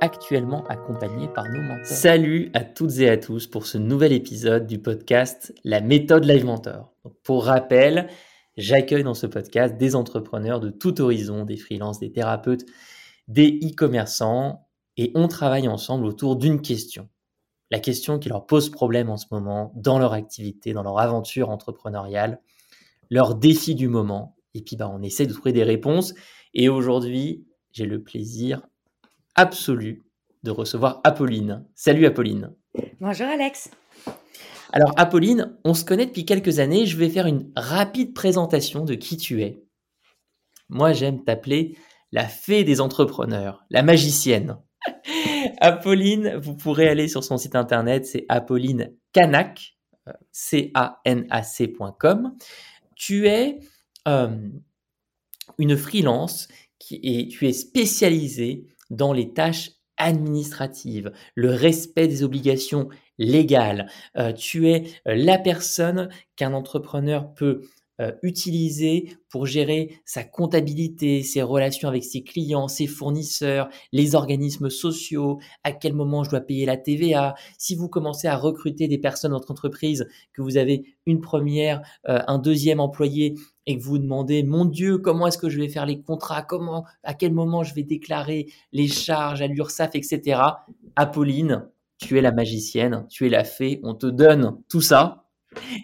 actuellement accompagnés par nos mentors. Salut à toutes et à tous pour ce nouvel épisode du podcast La méthode Live Mentor. pour rappel, j'accueille dans ce podcast des entrepreneurs de tout horizon, des freelances, des thérapeutes, des e-commerçants et on travaille ensemble autour d'une question. La question qui leur pose problème en ce moment dans leur activité, dans leur aventure entrepreneuriale, leur défi du moment et puis, bah, on essaie de trouver des réponses. Et aujourd'hui, j'ai le plaisir absolu de recevoir Apolline. Salut Apolline. Bonjour Alex. Alors Apolline, on se connaît depuis quelques années. Je vais faire une rapide présentation de qui tu es. Moi, j'aime t'appeler la fée des entrepreneurs, la magicienne. Apolline, vous pourrez aller sur son site internet, c'est Apolline Canac, euh, C-A-N-A-C.com. Tu es euh, une freelance qui est, tu es spécialisé dans les tâches administratives, le respect des obligations légales. Euh, tu es euh, la personne qu'un entrepreneur peut euh, utiliser pour gérer sa comptabilité, ses relations avec ses clients, ses fournisseurs, les organismes sociaux, à quel moment je dois payer la TVA. Si vous commencez à recruter des personnes dans votre entreprise, que vous avez une première, euh, un deuxième employé et que vous vous demandez, mon Dieu, comment est-ce que je vais faire les contrats, comment, à quel moment je vais déclarer les charges à l'URSSAF, etc. Apolline, tu es la magicienne, tu es la fée, on te donne tout ça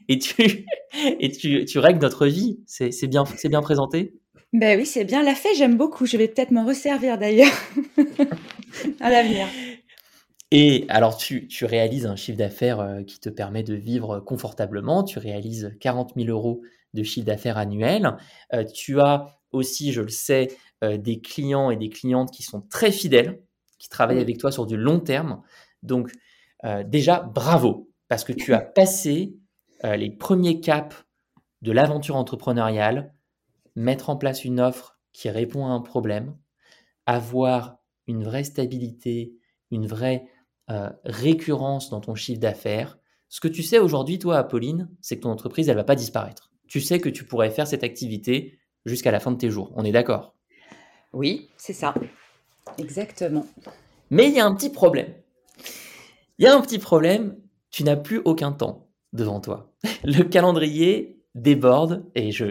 et tu et tu, tu règles notre vie. C'est bien, c'est bien présenté. Ben oui, c'est bien. La fée, j'aime beaucoup. Je vais peut-être m'en resservir d'ailleurs à l'avenir. Et alors, tu, tu réalises un chiffre d'affaires euh, qui te permet de vivre confortablement. Tu réalises 40 000 euros de chiffre d'affaires annuel. Euh, tu as aussi, je le sais, euh, des clients et des clientes qui sont très fidèles, qui travaillent avec toi sur du long terme. Donc, déjà, bravo, parce que tu as passé euh, les premiers caps de l'aventure entrepreneuriale, mettre en place une offre qui répond à un problème, avoir une vraie stabilité, une vraie euh, récurrence dans ton chiffre d'affaires. Ce que tu sais aujourd'hui, toi, Apolline, c'est que ton entreprise, elle va pas disparaître. Tu sais que tu pourrais faire cette activité jusqu'à la fin de tes jours. On est d'accord? Oui, c'est ça. Exactement. Mais il y a un petit problème. Il y a un petit problème, tu n'as plus aucun temps devant toi. Le calendrier déborde et je,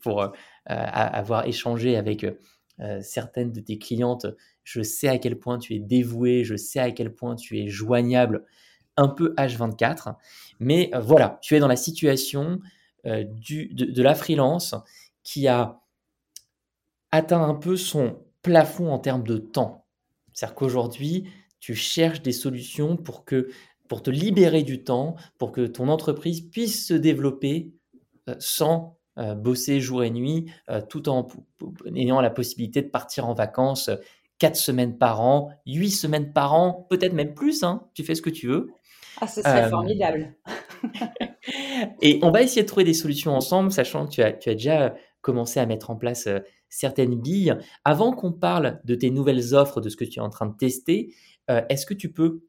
pour euh, avoir échangé avec euh, certaines de tes clientes, je sais à quel point tu es dévoué, je sais à quel point tu es joignable un peu H24. Mais euh, voilà, tu es dans la situation du, de, de, la freelance qui a atteint un peu son plafond en termes de temps. C'est-à-dire qu'aujourd'hui, tu cherches des solutions pour que pour te libérer du temps, pour que ton entreprise puisse se développer euh, sans euh, bosser jour et nuit, euh, tout en ayant la possibilité de partir en vacances quatre semaines par an, huit semaines par an, peut-être même plus, hein, tu fais ce que tu veux. Ah, ce serait formidable. et on va essayer de trouver des solutions ensemble, sachant que tu as, tu as déjà commencé à mettre en place certaines billes. Avant qu'on parle de tes nouvelles offres, de ce que tu es en train de tester, est-ce que tu peux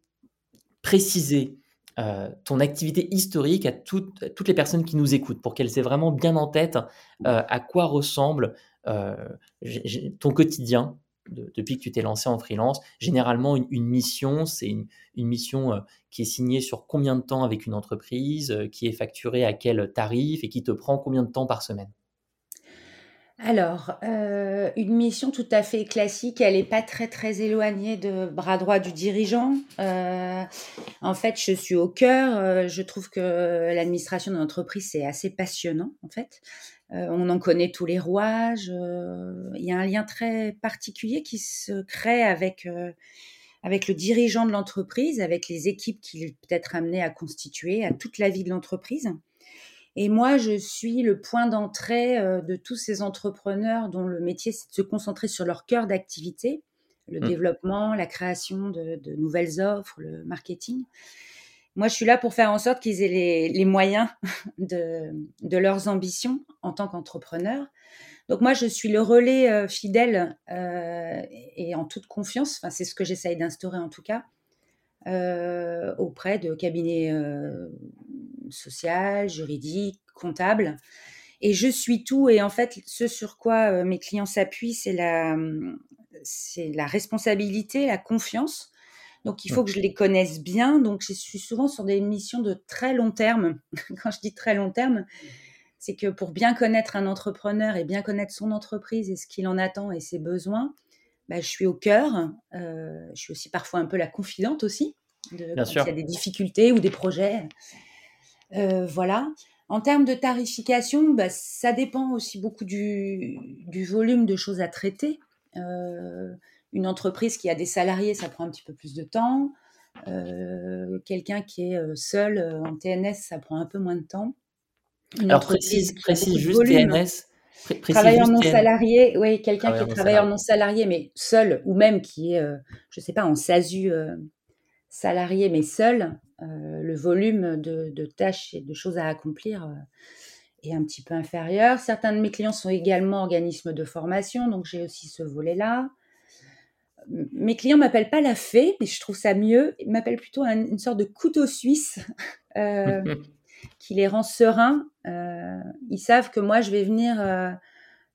préciser euh, ton activité historique à, toutes les personnes qui nous écoutent pour qu'elles aient vraiment bien en tête euh, à quoi ressemble euh, ton quotidien depuis que tu t'es lancé en freelance. Généralement, une, mission, c'est une, mission qui est signée sur combien de temps avec une entreprise, qui est facturée à quel tarif et qui te prend combien de temps par semaine? Alors, euh, une mission tout à fait classique, elle n'est pas très très éloignée de bras droit du dirigeant. Euh, en fait, je suis au cœur. Euh, je trouve que l'administration d'une entreprise, c'est assez passionnant, en fait. on en connaît tous les rouages. Il y a un lien très particulier qui se crée avec, avec le dirigeant de l'entreprise, avec les équipes qu'il peut être amené à constituer, à toute la vie de l'entreprise. Et moi, je suis le point d'entrée euh, de tous ces entrepreneurs dont le métier, c'est de se concentrer sur leur cœur d'activité, le mmh. développement, la création de, nouvelles offres, le marketing. Moi, je suis là pour faire en sorte qu'ils aient les, moyens de, leurs ambitions en tant qu'entrepreneurs. Donc moi, je suis le relais euh, fidèle euh, et en toute confiance, enfin, c'est ce que j'essaye d'instaurer en tout cas, auprès de cabinets social, juridique, comptable. Et je suis tout. Et en fait, ce sur quoi euh, mes clients s'appuient, c'est la, c'est la responsabilité, la confiance. Donc, il faut que je les connaisse bien. Donc, je suis souvent sur des missions de très long terme. Quand je dis très long terme, c'est que pour bien connaître un entrepreneur et bien connaître son entreprise et ce qu'il en attend et ses besoins, bah, je suis au cœur. Euh, je suis aussi parfois un peu la confidente aussi. De, bien sûr. Il y a des difficultés ou des projets. Euh, voilà. En termes de tarification, bah, ça dépend aussi beaucoup du, volume de choses à traiter. Euh, une entreprise qui a des salariés, ça prend un petit peu plus de temps. Euh, quelqu'un qui est seul en TNS, ça prend un peu moins de temps. Alors précise, précise juste TNS. travailleur non salarié, oui, quelqu'un qui est travailleur non salarié, mais seul, ou même qui est, je ne sais pas, en SASU salarié, mais seul, euh, le volume de, tâches et de choses à accomplir euh, est un petit peu inférieur. Certains de mes clients sont également organismes de formation, donc j'ai aussi ce volet-là. Mes clients m'appellent pas la fée, mais je trouve ça mieux. Ils m'appellent plutôt une sorte de couteau suisse euh, qui les rend sereins. ils savent que moi, je vais venir,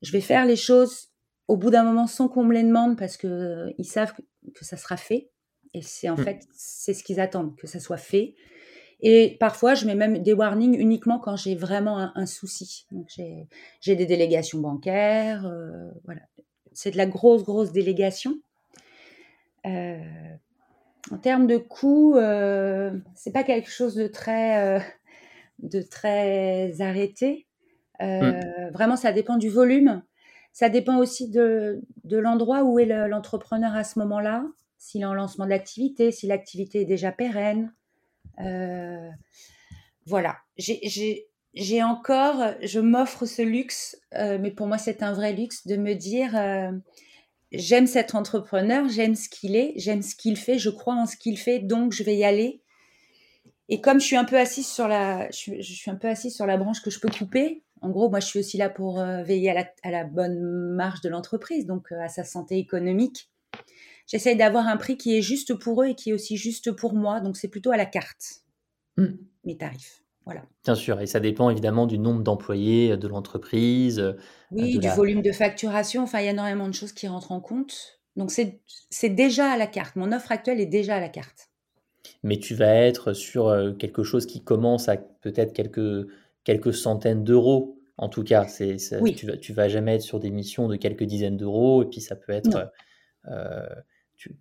je vais faire les choses au bout d'un moment sans qu'on me les demande parce que ils savent que ça sera fait. Et c'est en mmh. fait, c'est ce qu'ils attendent, que ça soit fait. Et parfois, je mets même des warnings uniquement quand j'ai vraiment un, souci. Donc, j'ai des délégations bancaires. Euh, voilà. C'est de la grosse, grosse délégation. Euh, en termes de coûts, euh, c'est pas quelque chose de très, euh, de très arrêté. Mmh. Vraiment, ça dépend du volume. Ça dépend aussi de, de l'endroit où est l'entrepreneur à ce moment-là s'il est en lancement de l'activité, si l'activité est déjà pérenne. Euh, voilà, j'ai encore, je m'offre ce luxe, euh, mais pour moi c'est un vrai luxe de me dire, euh, j'aime cet entrepreneur, j'aime ce qu'il est, j'aime ce qu'il fait, je crois en ce qu'il fait, donc je vais y aller. Et comme je suis un peu assise sur la, je suis, un peu assise sur la branche que je peux couper. En gros, moi, je suis aussi là pour veiller à la, à la bonne marge de l'entreprise, donc à sa santé économique j'essaye d'avoir un prix qui est juste pour eux et qui est aussi juste pour moi. Donc c'est plutôt à la carte, mmh. mes tarifs. Voilà. Bien sûr, et ça dépend évidemment du nombre d'employés de l'entreprise. Euh, oui, du volume de facturation. Enfin, il y a énormément de choses qui rentrent en compte. Donc c'est déjà à la carte. Mon offre actuelle est déjà à la carte. Mais tu vas être sur euh, quelque chose qui commence à peut-être quelques, quelques centaines d'euros. En tout cas, c'est, oui. tu, vas, tu vas jamais être sur des missions de quelques dizaines d'euros. Et puis ça peut être euh,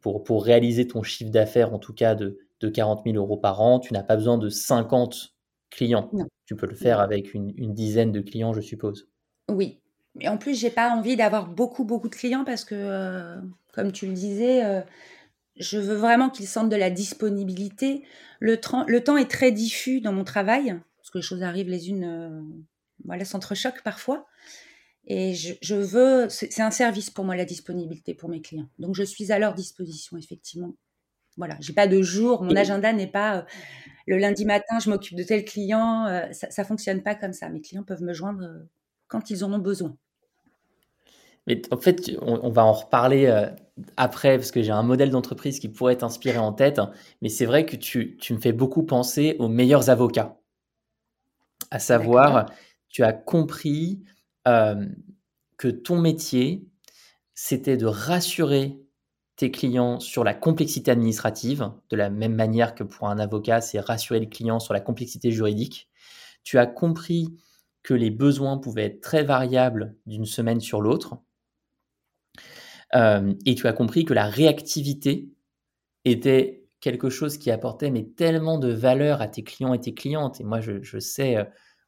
pour, pour réaliser ton chiffre d'affaires, en tout cas de, de 40 000 euros par an, tu n'as pas besoin de 50 clients. Tu peux le faire avec une, une, dizaine de clients, je suppose. Oui. Et en plus, j'ai pas envie d'avoir beaucoup, beaucoup de clients parce que, euh, comme tu le disais, euh, je veux vraiment qu'ils sentent de la disponibilité. Le, le, temps est très diffus dans mon travail parce que les choses arrivent les unes, euh, voilà, s'entrechoquent parfois. Et je, veux, c'est un service pour moi la disponibilité pour mes clients. Donc je suis à leur disposition effectivement. Voilà, j'ai pas de jour, mon agenda n'est pas euh, le lundi matin, je m'occupe de tel client. Euh, ça, ça fonctionne pas comme ça. Mes clients peuvent me joindre euh, quand ils en ont besoin. Mais en fait, on, va en reparler après parce que j'ai un modèle d'entreprise qui pourrait t'inspirer en tête. Mais c'est vrai que tu, tu, me fais beaucoup penser aux meilleurs avocats. À savoir, tu as compris euh, que ton métier, c'était de rassurer tes clients sur la complexité administrative, de la même manière que pour un avocat, c'est rassurer le client sur la complexité juridique. Tu as compris que les besoins pouvaient être très variables d'une semaine sur l'autre. Euh, et tu as compris que la réactivité était quelque chose qui apportait mais tellement de valeur à tes clients et tes clientes. Et moi, je, sais, euh,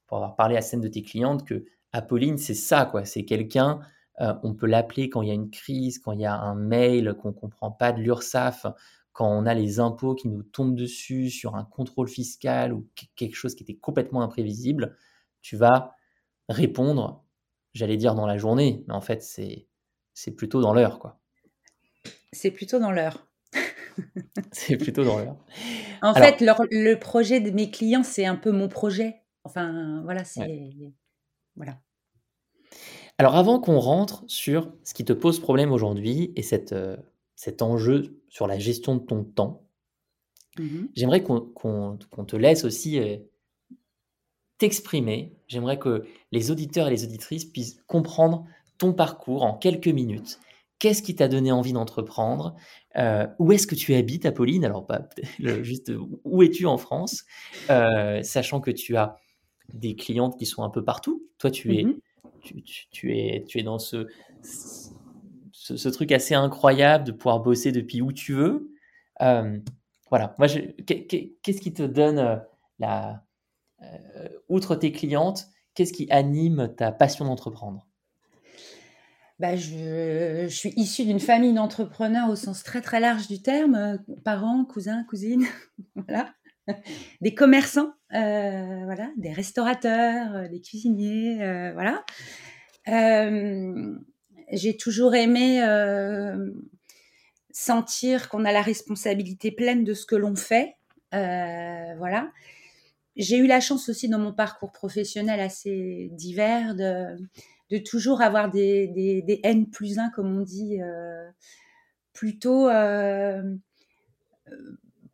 pour avoir parlé à scène de tes clientes, que Apolline, c'est ça, quoi. C'est quelqu'un, euh, on peut l'appeler quand il y a une crise, quand il y a un mail qu'on ne comprend pas de l'URSSAF, quand on a les impôts qui nous tombent dessus sur un contrôle fiscal ou quelque chose qui était complètement imprévisible, tu vas répondre, j'allais dire dans la journée, mais en fait, c'est, c'est plutôt dans l'heure, quoi. C'est plutôt dans l'heure. c'est plutôt dans l'heure. En fait, le projet de mes clients, c'est un peu mon projet. Enfin, voilà, c'est. Voilà. Alors, avant qu'on rentre sur ce qui te pose problème aujourd'hui et cette, euh, cet enjeu sur la gestion de ton temps, mmh j'aimerais qu'on te laisse aussi euh, t'exprimer. J'aimerais que les auditeurs et les auditrices puissent comprendre ton parcours en quelques minutes. Qu'est-ce qui t'a donné envie d'entreprendre? Euh, Où est-ce que tu habites, Apolline? Alors, pas juste où es-tu en France? Sachant que tu as des clientes qui sont un peu partout. Toi, tu es, mmh tu, es, tu es dans ce, ce, truc assez incroyable de pouvoir bosser depuis où tu veux. Euh, voilà, moi, qu'est-ce qui te donne euh, la, euh, outre tes clientes, qu'est-ce qui anime ta passion d'entreprendre? Bah, je, je, suis issue d'une famille d'entrepreneurs au sens très très large du terme, parents, cousins, cousines, voilà, des commerçants, voilà, des restaurateurs, des cuisiniers, voilà j'ai toujours aimé euh, sentir qu'on a la responsabilité pleine de ce que l'on fait. Euh, voilà. J'ai eu la chance aussi dans mon parcours professionnel assez divers de, toujours avoir des, des, N plus 1, comme on dit, euh, plutôt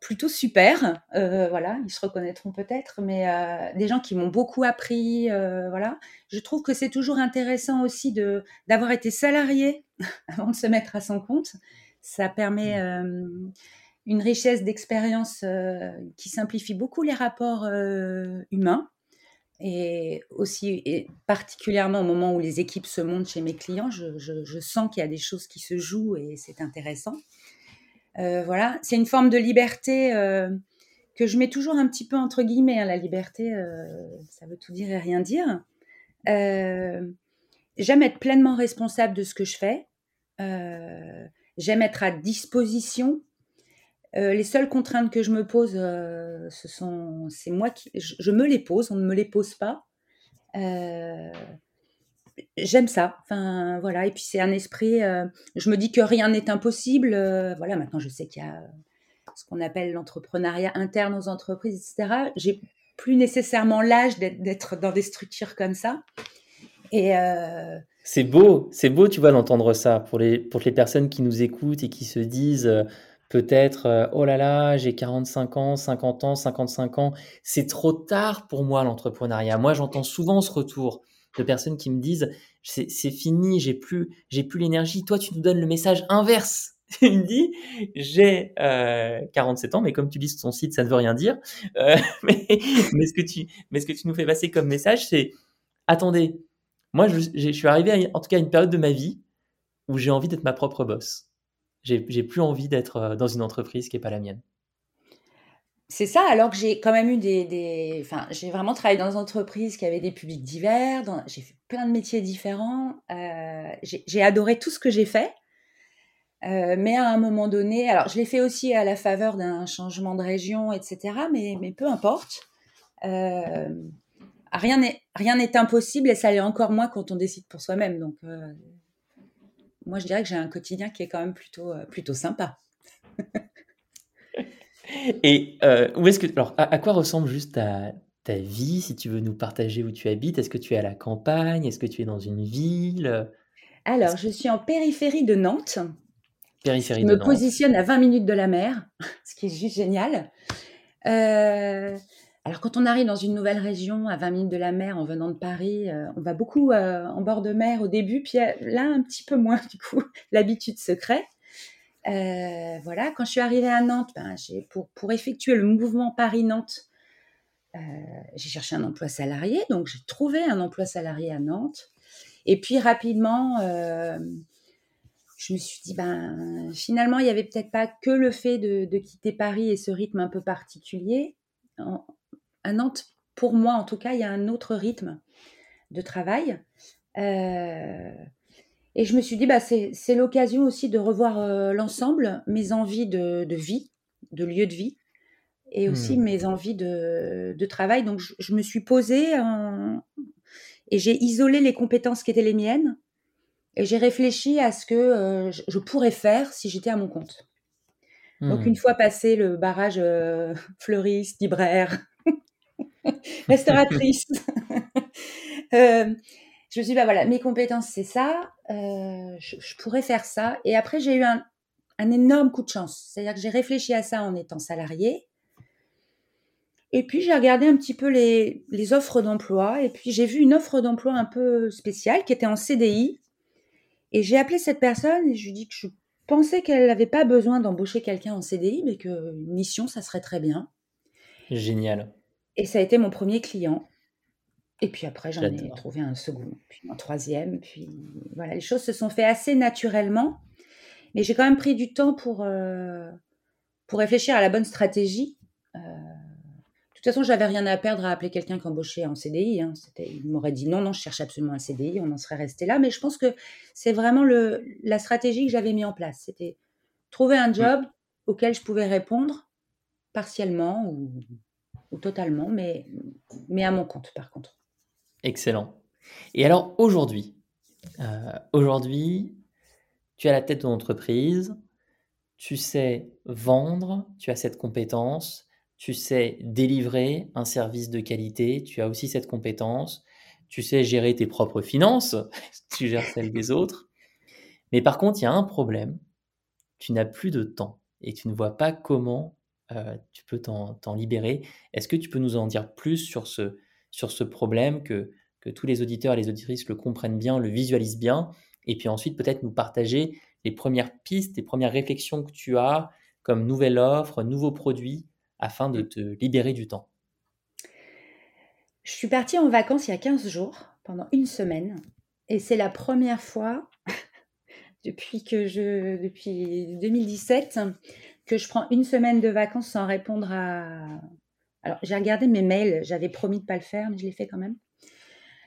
plutôt super. Euh, voilà, ils se reconnaîtront peut-être, mais euh, des gens qui m'ont beaucoup appris. Euh, voilà, je trouve que c'est toujours intéressant aussi de d'avoir été salarié avant de se mettre à son compte. Ça permet mmh. une richesse d'expérience qui simplifie beaucoup les rapports humains. Et aussi, et particulièrement au moment où les équipes se montent chez mes clients, je, je sens qu'il y a des choses qui se jouent et c'est intéressant. Euh, voilà, c'est une forme de liberté euh, que je mets toujours un petit peu entre guillemets. Hein, la liberté, euh, ça veut tout dire et rien dire. J'aime être pleinement responsable de ce que je fais. J'aime être à disposition. les seules contraintes que je me pose, ce sont, c'est moi qui, je, me les pose. On ne me les pose pas j'aime ça. Enfin, voilà. Et puis, c'est un esprit. Euh, je me dis que rien n'est impossible. Euh, voilà, maintenant, je sais qu'il y a ce qu'on appelle l'entrepreneuriat interne aux entreprises, etc. J'ai plus nécessairement l'âge d'être dans des structures comme ça. Et. Euh, c'est beau, c'est beau, tu vois, d'entendre ça pour les, pour les personnes qui nous écoutent et qui se disent peut-être oh là là, j'ai 45 ans, 50 ans, 55 ans, c'est trop tard pour moi l'entrepreneuriat. Moi, j'entends souvent ce retour de personnes qui me disent c'est fini, j'ai plus, j'ai plus l'énergie. Toi, tu nous donnes le message inverse. Il me dit j'ai 47 euh, ans, mais comme tu dis sur ton site, ça ne veut rien dire. Euh, mais, ce que tu, mais ce que tu nous fais passer comme message, c'est attendez, moi, je, je, suis arrivé en tout cas à une période de ma vie où j'ai envie d'être ma propre boss. J'ai plus envie d'être euh, dans une entreprise qui n'est pas la mienne. C'est ça, alors que j'ai quand même eu des, j'ai vraiment travaillé dans des entreprises qui avaient des publics divers, j'ai fait plein de métiers différents, euh, j'ai adoré tout ce que j'ai fait, euh, mais à un moment donné, alors je l'ai fait aussi à la faveur d'un changement de région, etc., mais, mais peu importe. Euh, rien n'est impossible et ça l'est encore moins quand on décide pour soi-même. Donc, moi, je dirais que j'ai un quotidien qui est quand même plutôt, plutôt sympa. Et euh, où est-ce que, alors, à, quoi ressemble juste ta, ta, vie, si tu veux nous partager où tu habites? Est-ce que tu es à la campagne? Est-ce que tu es dans une ville? Alors, je suis en périphérie de Nantes. Périphérie je me positionne à 20 minutes de la mer, ce qui est juste génial. Euh, alors, quand on arrive dans une nouvelle région, à 20 minutes de la mer, en venant de Paris, euh, on va beaucoup en bord de mer au début, puis là, un petit peu moins, du coup, l'habitude se crée. Euh, voilà, quand je suis arrivée à Nantes, ben, pour, pour, effectuer le mouvement Paris-Nantes, j'ai cherché un emploi salarié, donc j'ai trouvé un emploi salarié à Nantes. Et puis rapidement, je me suis dit, ben, finalement, il n'y avait peut-être pas que le fait de, quitter Paris et ce rythme un peu particulier. à Nantes, pour moi en tout cas, il y a un autre rythme de travail. Euh, et je me suis dit, bah, c'est l'occasion aussi de revoir euh, l'ensemble, mes envies de, vie, de lieu de vie, et aussi hmm. mes envies de, travail. Donc, je, me suis posée et j'ai isolé les compétences qui étaient les miennes et j'ai réfléchi à ce que euh, je pourrais faire si j'étais à mon compte. Donc, hmm. une fois passé le barrage fleuriste, libraire, restauratrice, euh, je me suis dit, bah voilà, mes compétences, c'est ça, euh, je, pourrais faire ça. Et après, j'ai eu un, énorme coup de chance. C'est-à-dire que j'ai réfléchi à ça en étant salarié. Et puis, j'ai regardé un petit peu les, les offres d'emploi. Et puis, j'ai vu une offre d'emploi un peu spéciale qui était en CDI. Et j'ai appelé cette personne et je lui ai dit que je pensais qu'elle n'avait pas besoin d'embaucher quelqu'un en CDI, mais qu'une mission, ça serait très bien. Génial. Et ça a été mon premier client. Et puis après, j'en ai trouvé un second, puis un troisième. Puis voilà, les choses se sont fait assez naturellement. Mais j'ai quand même pris du temps pour, euh, pour réfléchir à la bonne stratégie. Euh, de toute façon, j'avais rien à perdre à appeler quelqu'un qui embauchait en CDI. Hein. Il m'aurait dit non, non, je cherche absolument un CDI, on en serait resté là. Mais je pense que c'est vraiment le, la stratégie que j'avais mis en place. C'était trouver un job auquel je pouvais répondre partiellement ou, ou totalement, mais, mais à mon compte par contre. Excellent. Et alors aujourd'hui, euh, aujourd'hui, tu as la tête de ton entreprise, tu sais vendre, tu as cette compétence, tu sais délivrer un service de qualité, tu as aussi cette compétence, tu sais gérer tes propres finances, tu gères celles des autres. Mais par contre, il y a un problème, tu n'as plus de temps et tu ne vois pas comment euh, tu peux t'en libérer. Est-ce que tu peux nous en dire plus sur ce, sur ce problème, que, que tous les auditeurs et les auditrices le comprennent bien, le visualisent bien, et puis ensuite peut-être nous partager les premières pistes, les premières réflexions que tu as comme nouvelle offre, nouveaux produits, afin de te libérer du temps. Je suis partie en vacances il y a 15 jours, pendant une semaine, et c'est la première fois depuis que je depuis 2017 que je prends une semaine de vacances sans répondre à alors, j'ai regardé mes mails, j'avais promis de ne pas le faire, mais je l'ai fait quand même.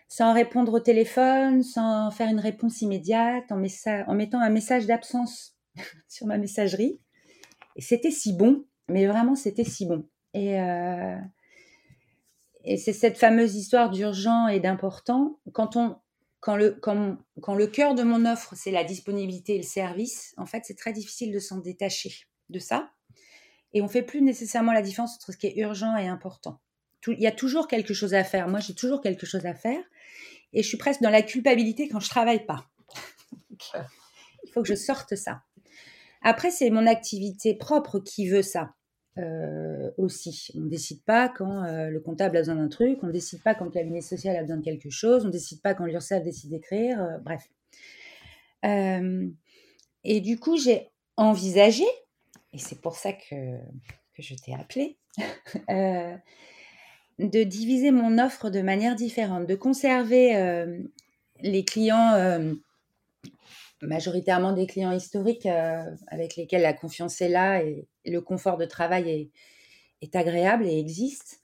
Sans répondre au téléphone, sans faire une réponse immédiate, en, mettant un message d'absence sur ma messagerie. Et c'était si bon, mais vraiment, c'était si bon. Et, euh, c'est cette fameuse histoire d'urgent et d'important. Quand le cœur de mon offre, c'est la disponibilité et le service, en fait, c'est très difficile de s'en détacher de ça et on fait plus nécessairement la différence entre ce qui est urgent et important. il y a toujours quelque chose à faire. Moi, j'ai toujours quelque chose à faire et je suis presque dans la culpabilité quand je travaille pas. Euh, il faut que je sorte ça. Après, c'est mon activité propre qui veut ça euh, aussi. On ne décide pas quand euh, le comptable a besoin d'un truc, on ne décide pas quand le cabinet social a besoin de quelque chose, on ne décide pas quand l'URSSAF décide d'écrire, bref. et du coup, j'ai envisagé et c'est pour ça que, que je t'ai appelé, euh, de diviser mon offre de manière différente, de conserver euh, les clients, euh, majoritairement des clients historiques avec lesquels la confiance est là et, le confort de travail est, agréable et existe.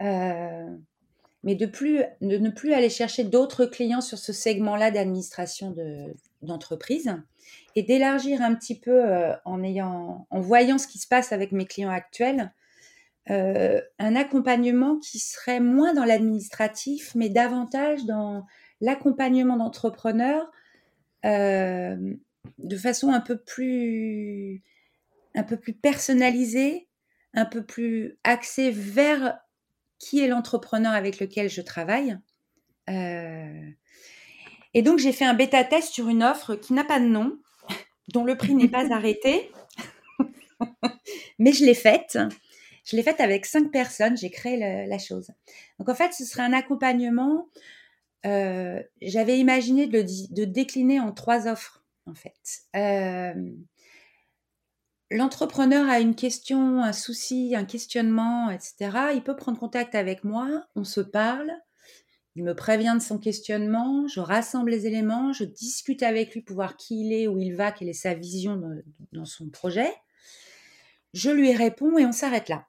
mais de, plus, de ne plus aller chercher d'autres clients sur ce segment-là d'administration d'entreprise et d'élargir un petit peu euh, en ayant, en voyant ce qui se passe avec mes clients actuels, euh, un accompagnement qui serait moins dans l'administratif, mais davantage dans l'accompagnement d'entrepreneurs euh, de façon un peu plus, un peu plus personnalisée, un peu plus axée vers qui est l'entrepreneur avec lequel je travaille. et donc j'ai fait un bêta test sur une offre qui n'a pas de nom, dont le prix n'est pas arrêté. Mais je l'ai faite. Je l'ai faite avec cinq personnes. J'ai créé la chose. Donc en fait, ce serait un accompagnement. Euh, j'avais imaginé de, de, décliner en trois offres, en fait. Euh, l'entrepreneur a une question, un souci, un questionnement, etc., il peut prendre contact avec moi, on se parle, il me prévient de son questionnement, je rassemble les éléments, je discute avec lui pour voir qui il est, où il va, quelle est sa vision dans, son projet. Je lui réponds et on s'arrête là.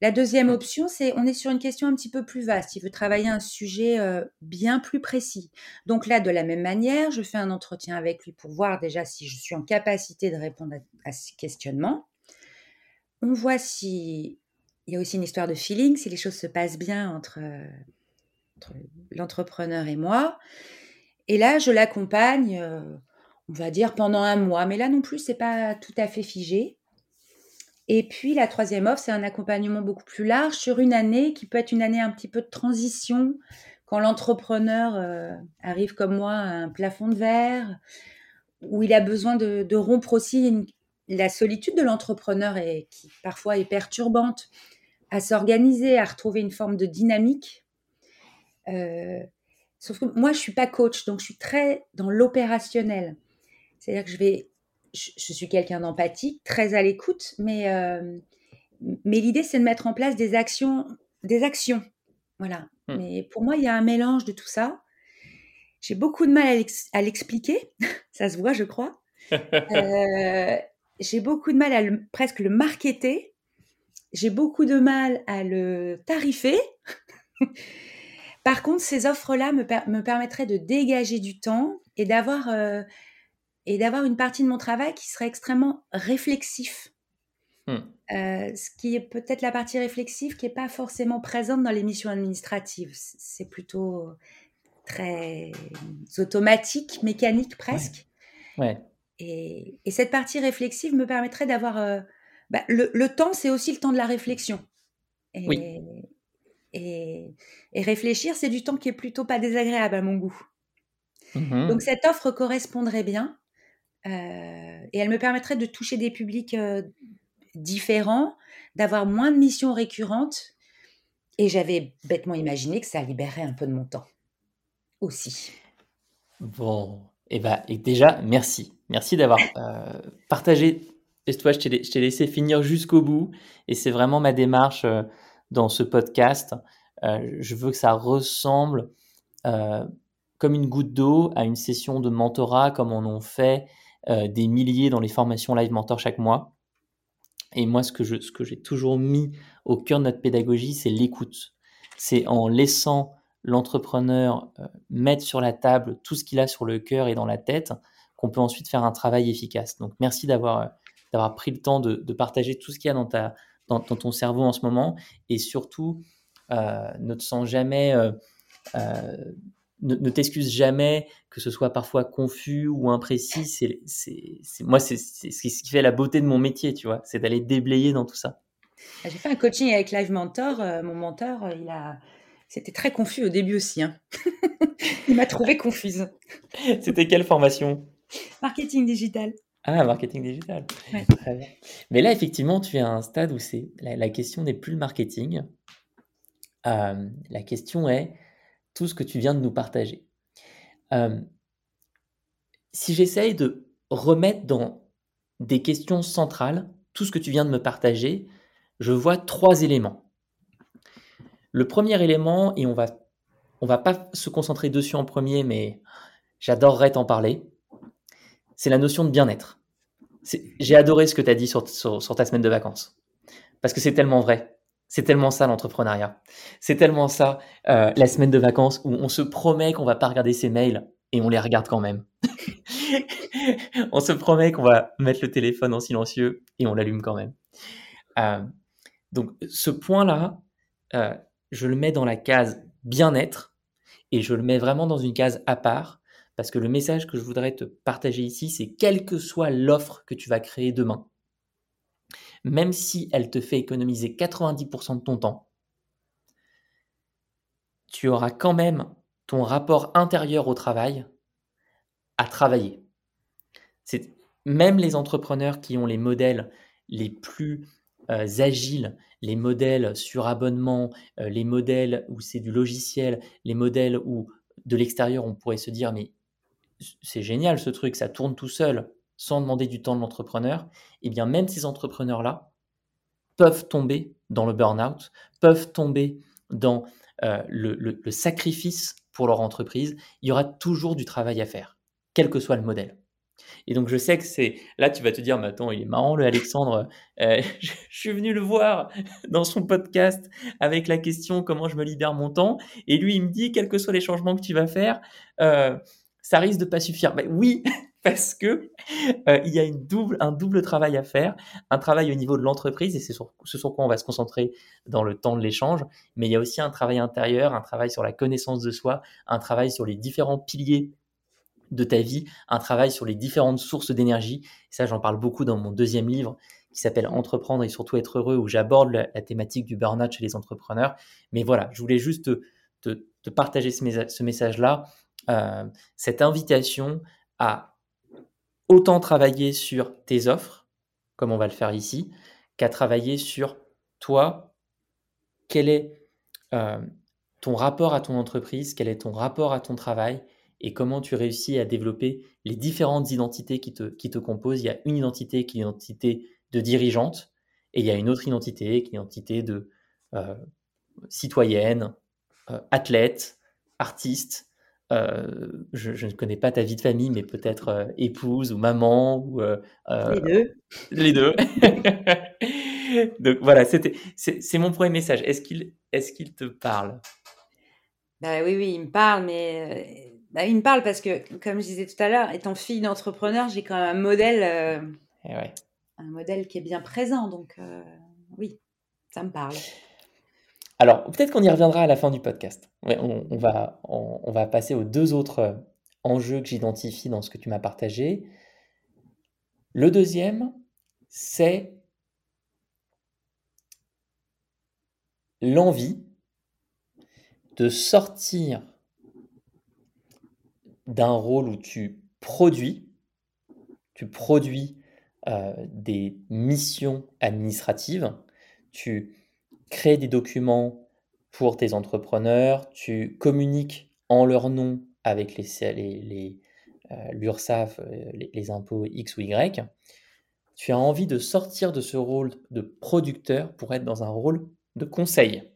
La deuxième option, c'est on est sur une question un petit peu plus vaste. Il veut travailler un sujet euh, bien plus précis. Donc là, de la même manière, je fais un entretien avec lui pour voir déjà si je suis en capacité de répondre à, à ce questionnement. On voit si il y a aussi une histoire de feeling, si les choses se passent bien entre l'entrepreneur et moi. Et là, je l'accompagne, euh, on va dire pendant un mois, mais là non plus, c'est pas tout à fait figé. Et puis la troisième offre, c'est un accompagnement beaucoup plus large sur une année qui peut être une année un petit peu de transition quand l'entrepreneur euh, arrive comme moi à un plafond de verre, où il a besoin de, rompre aussi la solitude de l'entrepreneur et qui parfois est perturbante, à s'organiser, à retrouver une forme de dynamique sauf que moi, je suis pas coach, donc je suis très dans l'opérationnel. C'est-à-dire que je vais, je, suis quelqu'un d'empathique, très à l'écoute, mais euh, mais l'idée c'est de mettre en place des actions, des actions, voilà. Hmm. Mais pour moi, il y a un mélange de tout ça. J'ai beaucoup de mal à l'expliquer, ça se voit, je crois. Euh, j'ai beaucoup de mal à le, presque le marketer. J'ai beaucoup de mal à le tarifer. Par contre, ces offres-là me, permettraient de dégager du temps et d'avoir euh, et d'avoir une partie de mon travail qui serait extrêmement réflexif. Hmm. Euh, ce qui est peut-être la partie réflexive qui n'est pas forcément présente dans les missions administratives. C'est plutôt très automatique, mécanique presque. Ouais. Et, cette partie réflexive me permettrait d'avoir... Euh, bah, le, temps, c'est aussi le temps de la réflexion. Et, oui. Et, réfléchir, c'est du temps qui est plutôt pas désagréable à mon goût. Mmh Donc cette offre correspondrait bien euh, et elle me permettrait de toucher des publics euh, différents, d'avoir moins de missions récurrentes. Et j'avais bêtement imaginé que ça libérerait un peu de mon temps aussi. Bon, et eh ben, et déjà, merci. Merci d'avoir euh, partagé. Et toi, je t'ai laissé finir jusqu'au bout. Et c'est vraiment ma démarche dans ce podcast. Euh, je veux que ça ressemble euh, comme une goutte d'eau à une session de mentorat comme on en fait euh, des milliers dans les formations Live Mentor chaque mois. Et moi, ce que, j'ai toujours mis au cœur de notre pédagogie, c'est l'écoute. C'est en laissant l'entrepreneur mettre sur la table tout ce qu'il a sur le cœur et dans la tête qu'on peut ensuite faire un travail efficace. Donc, merci d'avoir, d'avoir pris le temps de, de partager tout ce qu'il y a dans ta, dans, ton cerveau en ce moment et surtout euh, ne te sens jamais, euh, euh, ne, t'excuse jamais que ce soit parfois confus ou imprécis. C'est, c'est, moi, c'est, ce qui fait la beauté de mon métier, tu vois, c'est d'aller déblayer dans tout ça. Ah, j'ai fait un coaching avec Live Mentor. mon mentor, il a, c'était très confus au début aussi. Hein. il m'a trouvé confuse. C'était quelle formation? Marketing digital. Ah, marketing digital. Mais là, effectivement, tu es à un stade où c'est la, question n'est plus le marketing. Euh, la question est tout ce que tu viens de nous partager. Euh, si j'essaye de remettre dans des questions centrales tout ce que tu viens de me partager, je vois trois éléments. Le premier élément, et on va, on va pas se concentrer dessus en premier, mais j'adorerais t'en parler c'est la notion de bien-être. J'ai adoré ce que tu as dit sur, ta semaine de vacances. Parce que c'est tellement vrai. C'est tellement ça l'entrepreneuriat. C'est tellement ça euh, la semaine de vacances où on se promet qu'on va pas regarder ses mails et on les regarde quand même. on se promet qu'on va mettre le téléphone en silencieux et on l'allume quand même. Euh, donc ce point-là, euh, je le mets dans la case bien-être et je le mets vraiment dans une case à part parce que le message que je voudrais te partager ici, c'est quelle que soit l'offre que tu vas créer demain, même si elle te fait économiser 90% de ton temps, tu auras quand même ton rapport intérieur au travail à travailler. C'est même les entrepreneurs qui ont les modèles les plus euh, agiles, les modèles sur abonnement, euh, les modèles où c'est du logiciel, les modèles où de l'extérieur on pourrait se dire mais c'est génial ce truc, ça tourne tout seul. sans demander du temps de l'entrepreneur, eh bien même ces entrepreneurs-là peuvent tomber dans le burn-out, peuvent tomber dans euh, le, sacrifice pour leur entreprise. Il y aura toujours du travail à faire, quel que soit le modèle. Et donc je sais que c'est là tu vas te dire mais attends il est marrant le Alexandre euh, je, suis venu le voir dans son podcast avec la question comment je me libère mon temps? Et lui il me dit quels que soient les changements que tu vas faire euh, ça risque de pas suffire. Ben oui, parce que euh, il y a une double, un double travail à faire, un travail au niveau de l'entreprise et c'est ce sur quoi on va se concentrer dans le temps de l'échange, mais il y a aussi un travail intérieur, un travail sur la connaissance de soi, un travail sur les différents piliers de ta vie, un travail sur les différentes sources d'énergie. Ça, j'en parle beaucoup dans mon deuxième livre qui s'appelle Entreprendre et surtout être heureux, où j'aborde la, thématique du burn-out chez les entrepreneurs. Mais voilà, je voulais juste te, partager ce, message-là, euh, cette invitation à autant travailler sur tes offres, comme on va le faire ici, qu'à travailler sur toi, quel est euh, ton rapport à ton entreprise, quel est ton rapport à ton travail et comment tu réussis à développer les différentes identités qui te, composent. Il y a une identité qui est l'identité de dirigeante et il y a une autre identité qui est l'identité de euh, citoyenne, athlète, artiste, euh, je, ne connais pas ta vie de famille, mais peut-être euh, épouse ou maman ou euh, les deux. Les deux. Donc voilà, c'était c'est mon premier message. Est-ce qu'il est-ce qu'il te parle? Bah, oui oui, il me parle, mais bah, il me parle parce que comme je disais tout à l'heure, étant fille d'entrepreneur, j'ai quand même un modèle, eh ouais. un modèle qui est bien présent. Donc oui, ça me parle. Alors, peut-être qu'on y reviendra à la fin du podcast. on, va, on, va passer aux deux autres euh, enjeux que j'identifie dans ce que tu m'as partagé. Le deuxième, c'est l'envie de sortir d'un rôle où tu produis, tu produis euh, des missions administratives, tu crées des documents pour tes entrepreneurs, tu communiques en leur nom avec les, les, euh, euh, les, impôts X ou Y, tu as envie de sortir de ce rôle de producteur pour être dans un rôle de conseil.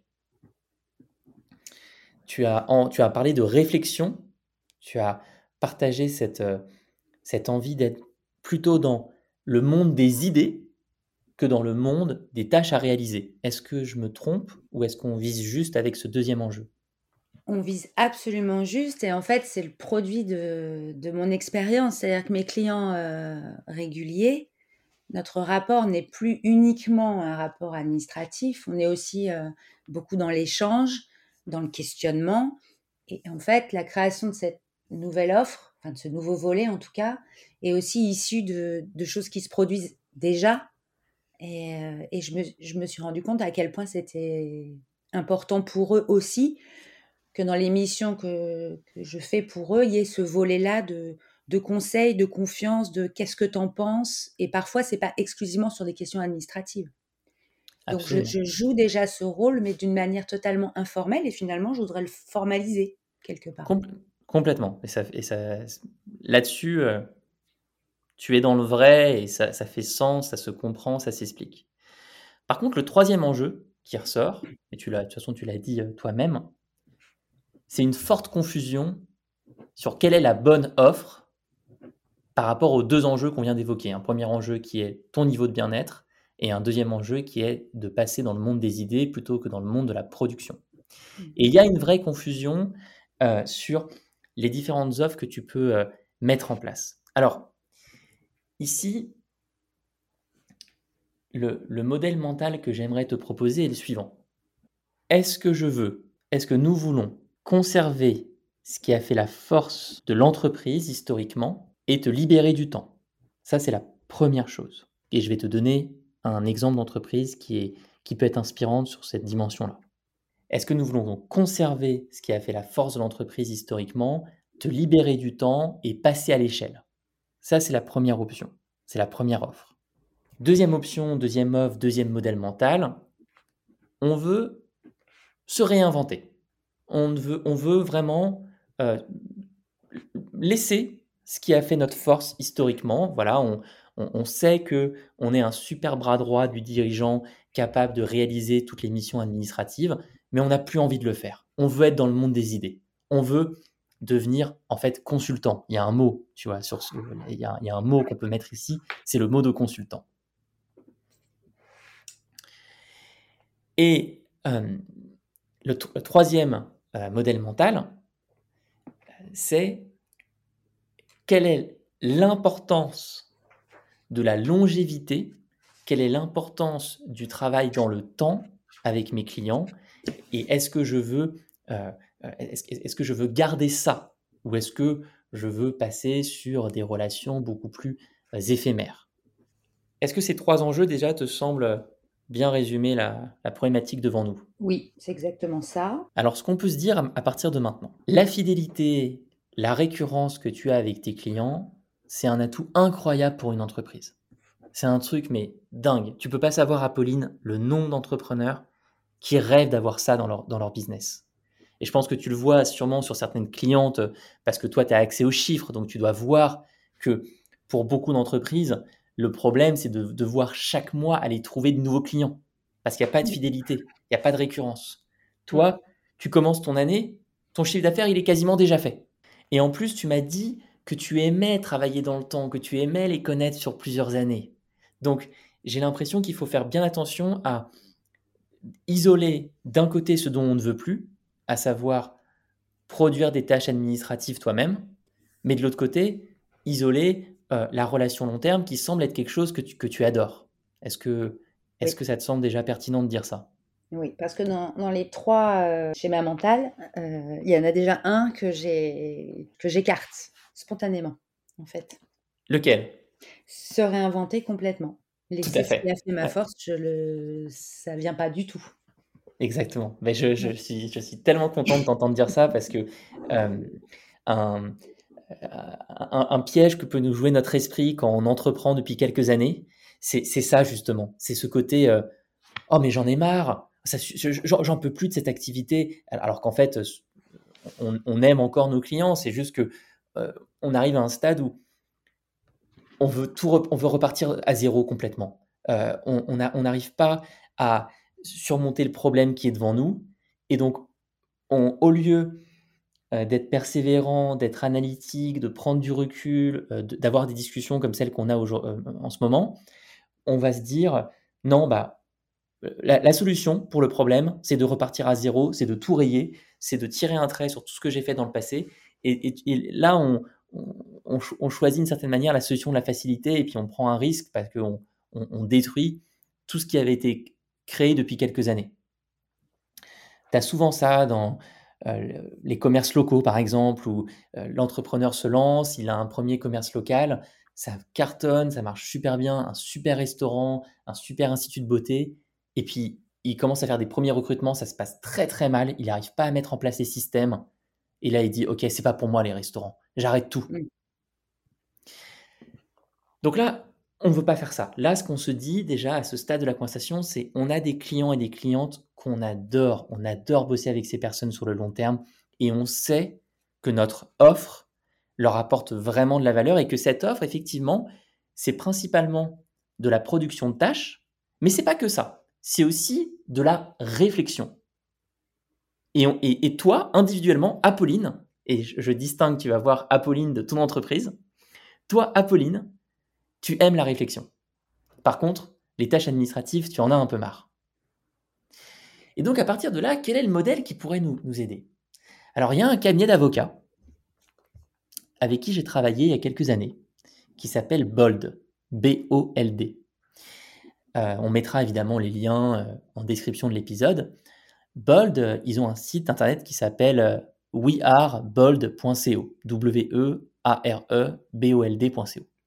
Tu as, parlé de réflexion, tu as partagé euh, cette envie d'être plutôt dans le monde des idées que dans le monde des tâches à réaliser. Est-ce que je me trompe ou est-ce qu'on vise juste avec ce deuxième enjeu? On vise absolument juste et en fait c'est le produit de, mon expérience. C'est-à-dire que mes clients euh, réguliers, notre rapport n'est plus uniquement un rapport administratif, on est aussi euh, beaucoup dans l'échange, dans le questionnement. Et en fait, la création de cette nouvelle offre, de ce nouveau volet en tout cas, est aussi issue de choses qui se produisent déjà et, euh, et je, me, je, me, suis rendu compte à quel point c'était important pour eux aussi que dans les missions que, que, je fais pour eux, il y ait ce volet-là de, de conseils, de confiance, de qu'est-ce que tu en penses. Et parfois, c'est pas exclusivement sur des questions administratives. Donc, je, je, joue déjà ce rôle, mais d'une manière totalement informelle. Et finalement, je voudrais le formaliser quelque part. complètement. Et ça, et ça là-dessus, euh, tu es dans le vrai et ça, fait sens, ça se comprend, ça s'explique. Par contre, le troisième enjeu qui ressort, et tu l'as, de toute façon tu l'as dit euh, toi-même, c'est une forte confusion sur quelle est la bonne offre par rapport aux deux enjeux qu'on vient d'évoquer. Un premier enjeu qui est ton niveau de bien-être et un deuxième enjeu qui est de passer dans le monde des idées plutôt que dans le monde de la production. Et il y a une vraie confusion euh, sur les différentes offres que tu peux euh, mettre en place. Alors, Ici, le, modèle mental que j'aimerais te proposer est le suivant. Est-ce que je veux, est-ce que nous voulons conserver ce qui a fait la force de l'entreprise historiquement et te libérer du temps? Ça, c'est la première chose. Et je vais te donner un exemple d'entreprise qui, qui peut être inspirante sur cette dimension-là. Est-ce que nous voulons conserver ce qui a fait la force de l'entreprise historiquement, te libérer du temps et passer à l'échelle? Ça, c'est la première option. C'est la première offre. Deuxième option, deuxième offre, deuxième modèle mental, on veut se réinventer. On veut, on veut vraiment euh, laisser ce qui a fait notre force historiquement. Voilà, on, on, sait que on est un super bras droit du dirigeant capable de réaliser toutes les missions administratives, mais on n'a plus envie de le faire. On veut être dans le monde des idées. On veut devenir en fait consultant. Il y a un mot, tu vois, sur ce, il, y a, un mot qu'on peut mettre ici, c'est le mot de consultant. Et euh, le, troisième euh, modèle mental, c'est quelle est l'importance de la longévité, quelle est l'importance du travail dans le temps avec mes clients, et est-ce que je veux, euh, est-ce, que je veux garder ça, ou est-ce que je veux passer sur des relations beaucoup plus euh, éphémères? Est-ce que ces trois enjeux déjà te semblent bien résumer la, problématique devant nous? Oui, c'est exactement ça. Alors, ce qu'on peut se dire à, partir de maintenant, la fidélité, la récurrence que tu as avec tes clients, c'est un atout incroyable pour une entreprise. C'est un truc, mais dingue. Tu peux pas savoir, Apolline, le nombre d'entrepreneurs qui rêvent d'avoir ça dans leur, dans leur business. Et je pense que tu le vois sûrement sur certaines clientes, parce que toi, tu as accès aux chiffres, donc tu dois voir que pour beaucoup d'entreprises, le problème, c'est de devoir chaque mois aller trouver de nouveaux clients, parce qu'il n'y a pas de fidélité, il n'y a pas de récurrence. Toi, tu commences ton année, ton chiffre d'affaires, il est quasiment déjà fait. Et en plus, tu m'as dit que tu aimais travailler dans le temps, que tu aimais les connaître sur plusieurs années. Donc, j'ai l'impression qu'il faut faire bien attention à isoler d'un côté ce dont on ne veut plus, à savoir produire des tâches administratives toi-même, mais de l'autre côté, isoler euh, la relation long terme qui semble être quelque chose que tu, que tu adores. Est-ce que, est que ça te semble déjà pertinent de dire ça? Oui, parce que dans, dans les trois euh, schémas mentaux, euh, il y en a déjà un que j'écarte spontanément, en fait. Lequel? Se réinventer complètement. Les qui a fait ma force, je le... ça vient pas du tout. Exactement. Mais je, je, suis, je suis tellement content de t'entendre dire ça parce que euh, un, un, piège que peut nous jouer notre esprit quand on entreprend depuis quelques années, c'est ça justement. C'est ce côté euh, Oh, mais j'en ai marre, j'en peux plus de cette activité. Alors qu'en fait, on, on, aime encore nos clients, c'est juste que euh, on arrive à un stade où on veut, tout on veut repartir à zéro complètement. on n'arrive pas à surmonter le problème qui est devant nous. Et donc, au lieu euh, d'être persévérant, d'être analytique, de prendre du recul, euh, d'avoir des discussions comme celles qu'on a euh, en ce moment, on va se dire, non, bah, la, solution pour le problème, c'est de repartir à zéro, c'est de tout rayer, c'est de tirer un trait sur tout ce que j'ai fait dans le passé. Et, là, on, on, choisit d'une certaine manière la solution de la facilité et puis on prend un risque parce qu'on on détruit tout ce qui avait été créé depuis quelques années. Tu as souvent ça dans euh, les commerces locaux, par exemple, où euh, l'entrepreneur se lance, il a un premier commerce local, ça cartonne, ça marche super bien, un super restaurant, un super institut de beauté, et puis il commence à faire des premiers recrutements, ça se passe très très mal, il n'arrive pas à mettre en place les systèmes, et là il dit ok c'est pas pour moi les restaurants, j'arrête tout. Donc là, on ne veut pas faire ça. Là, ce qu'on se dit déjà à ce stade de la conversation, c'est on a des clients et des clientes qu'on adore. On adore bosser avec ces personnes sur le long terme et on sait que notre offre leur apporte vraiment de la valeur et que cette offre, effectivement, c'est principalement de la production de tâches, mais c'est pas que ça. C'est aussi de la réflexion. Et, toi, individuellement, Apolline, et je, je distingue, tu vas voir Apolline de ton entreprise, toi, Apolline, tu aimes la réflexion. Par contre, les tâches administratives, tu en as un peu marre. Et donc, à partir de là, quel est le modèle qui pourrait nous, aider? Alors, il y a un cabinet d'avocats avec qui j'ai travaillé il y a quelques années, qui s'appelle Bold, B-O-L-D. Euh, on mettra évidemment les liens euh, en description de l'épisode. Bold, ils ont un site internet qui s'appelle euh, wearebold.co, W-E-A-R-E-B-O-L-D.co.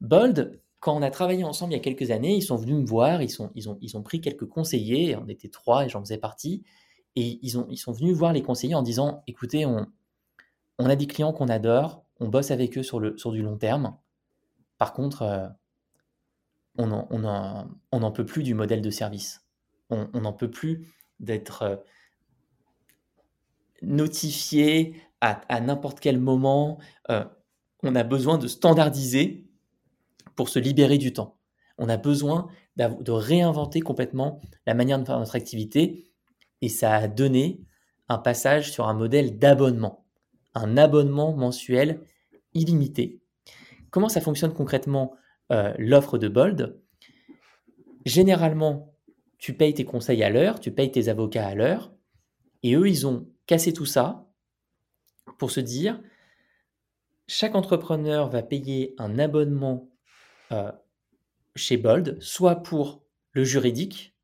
Bold, quand on a travaillé ensemble il y a quelques années, ils sont venus me voir, ils, ont, pris quelques conseillers, on était trois et j'en faisais partie, et ils, ont, ils sont venus voir les conseillers en disant, écoutez, on, a des clients qu'on adore, on bosse avec eux sur, du long terme, par contre, euh, on n'en on peut plus du modèle de service, on n'en peut plus d'être euh, notifié à, à n'importe quel moment. Euh, on a besoin de standardiser pour se libérer du temps. On a besoin de réinventer complètement la manière de faire notre activité et ça a donné un passage sur un modèle d'abonnement, un abonnement mensuel illimité. Comment ça fonctionne concrètement euh, l'offre de Bold? Généralement, tu payes tes conseils à l'heure, tu payes tes avocats à l'heure, et eux, ils ont cassé tout ça pour se dire, chaque entrepreneur va payer un abonnement euh, chez Bold, soit pour le juridique,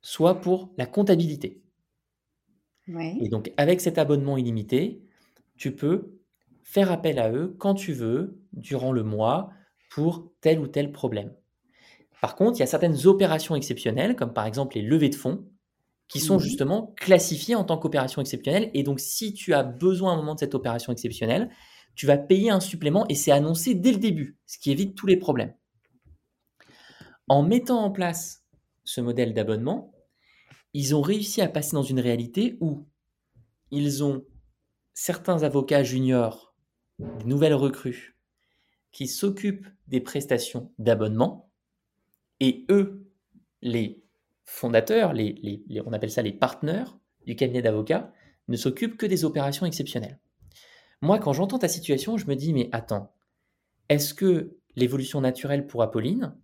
soit pour la comptabilité. Et donc, avec cet abonnement illimité, tu peux faire appel à eux quand tu veux, durant le mois, pour tel ou tel problème. Par contre, il y a certaines opérations exceptionnelles, comme par exemple les levées de fonds, qui sont justement classifiées en tant qu'opérations exceptionnelles. Et donc, si tu as besoin à un moment de cette opération exceptionnelle, tu vas payer un supplément et c'est annoncé dès le début, ce qui évite tous les problèmes. En mettant en place ce modèle d'abonnement, ils ont réussi à passer dans une réalité où ils ont certains avocats juniors, des nouvelles recrues, qui s'occupent des prestations d'abonnement, et eux, les fondateurs, on appelle ça les partenaires du cabinet d'avocats, ne s'occupent que des opérations exceptionnelles. Moi, quand j'entends ta situation, je me dis, mais attends, est-ce que l'évolution naturelle pour Apolline,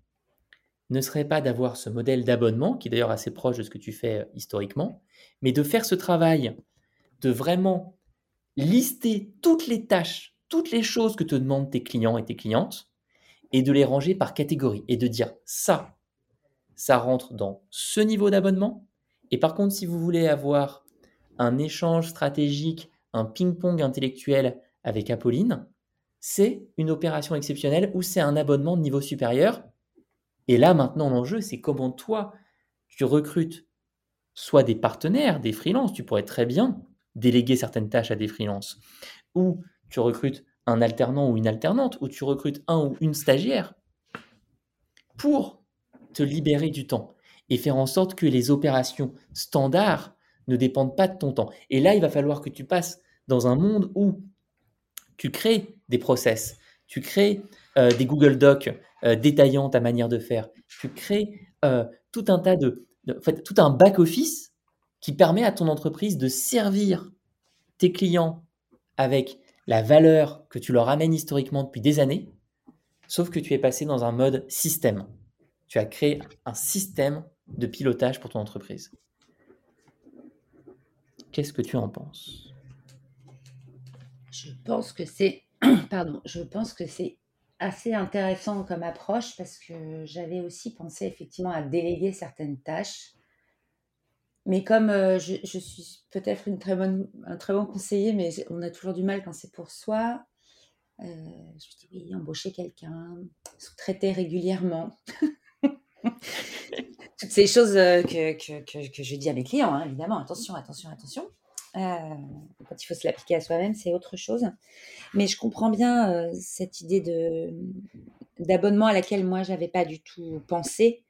ne serait pas d'avoir ce modèle d'abonnement, qui est d'ailleurs assez proche de ce que tu fais euh, historiquement, mais de faire ce travail, de vraiment lister toutes les tâches, toutes les choses que te demandent tes clients et tes clientes, et de les ranger par catégorie, et de dire ça, ça rentre dans ce niveau d'abonnement, et par contre, si vous voulez avoir un échange stratégique, un ping-pong intellectuel avec Apolline, c'est une opération exceptionnelle ou c'est un abonnement de niveau supérieur? Et là, maintenant, l'enjeu, c'est comment toi, tu recrutes soit des partenaires, des freelances, tu pourrais très bien déléguer certaines tâches à des freelances, ou tu recrutes un alternant ou une alternante, ou tu recrutes un ou une stagiaire pour te libérer du temps et faire en sorte que les opérations standards ne dépendent pas de ton temps. Et là, il va falloir que tu passes dans un monde où tu crées des process, tu crées euh, des Google Docs euh, détaillant ta manière de faire. Tu crées euh, tout un tas de, fait, tout un back office qui permet à ton entreprise de servir tes clients avec la valeur que tu leur amènes historiquement depuis des années, sauf que tu es passé dans un mode système. Tu as créé un système de pilotage pour ton entreprise. Qu'est-ce que tu en penses? Je pense que c'est pardon, je pense que c'est assez intéressant comme approche parce que j'avais aussi pensé effectivement à déléguer certaines tâches. Mais comme euh, je, suis peut-être une très bonne, un très bon conseiller, mais on a toujours du mal quand c'est pour soi, euh, je dis oui, embaucher quelqu'un, sous-traiter régulièrement. Toutes ces choses euh, que, que, que, que, je dis à mes clients, hein, évidemment, attention, attention, attention. Euh, quand il faut se l'appliquer à soi-même, c'est autre chose. Mais je comprends bien euh, cette idée de d'abonnement à laquelle moi j'avais pas du tout pensé.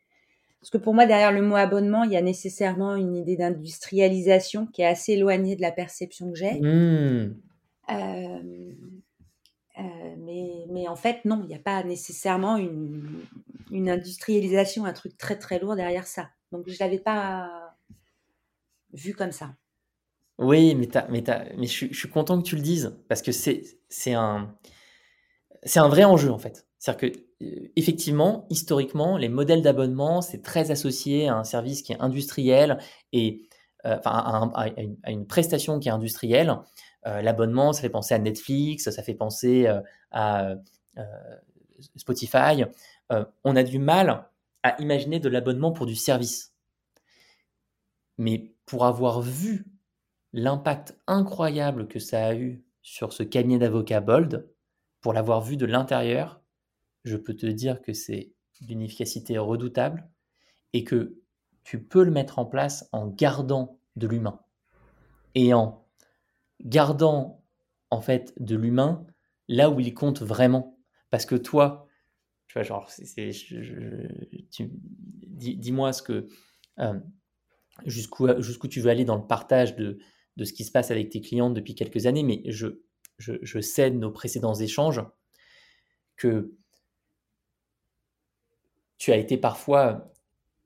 Parce que pour moi, derrière le mot abonnement, il y a nécessairement une idée d'industrialisation qui est assez éloignée de la perception que j'ai. Mmh. Euh, mais, mais, en fait, non, il n'y a pas nécessairement une, industrialisation, un truc très très lourd derrière ça. Donc je ne l'avais pas vu comme ça. Oui, mais, mais, mais je, suis content que tu le dises parce que c'est un, un vrai enjeu en fait. C'est-à-dire que euh, effectivement, historiquement, les modèles d'abonnement, c'est très associé à un service qui est industriel et euh, à, une, prestation qui est industrielle. Euh, l'abonnement, ça fait penser à Netflix, ça fait penser à Spotify. on a du mal à imaginer de l'abonnement pour du service. Mais pour avoir vu l'impact incroyable que ça a eu sur ce cabinet d'avocats Bold, pour l'avoir vu de l'intérieur, je peux te dire que c'est d'une efficacité redoutable et que tu peux le mettre en place en gardant de l'humain et en gardant en fait de l'humain là où il compte vraiment. Parce que toi, tu vois, genre, dis-moi ce que euh, jusqu'où jusqu'où tu veux aller dans le partage de de ce qui se passe avec tes clientes depuis quelques années, mais je, je, sais de nos précédents échanges que tu as été parfois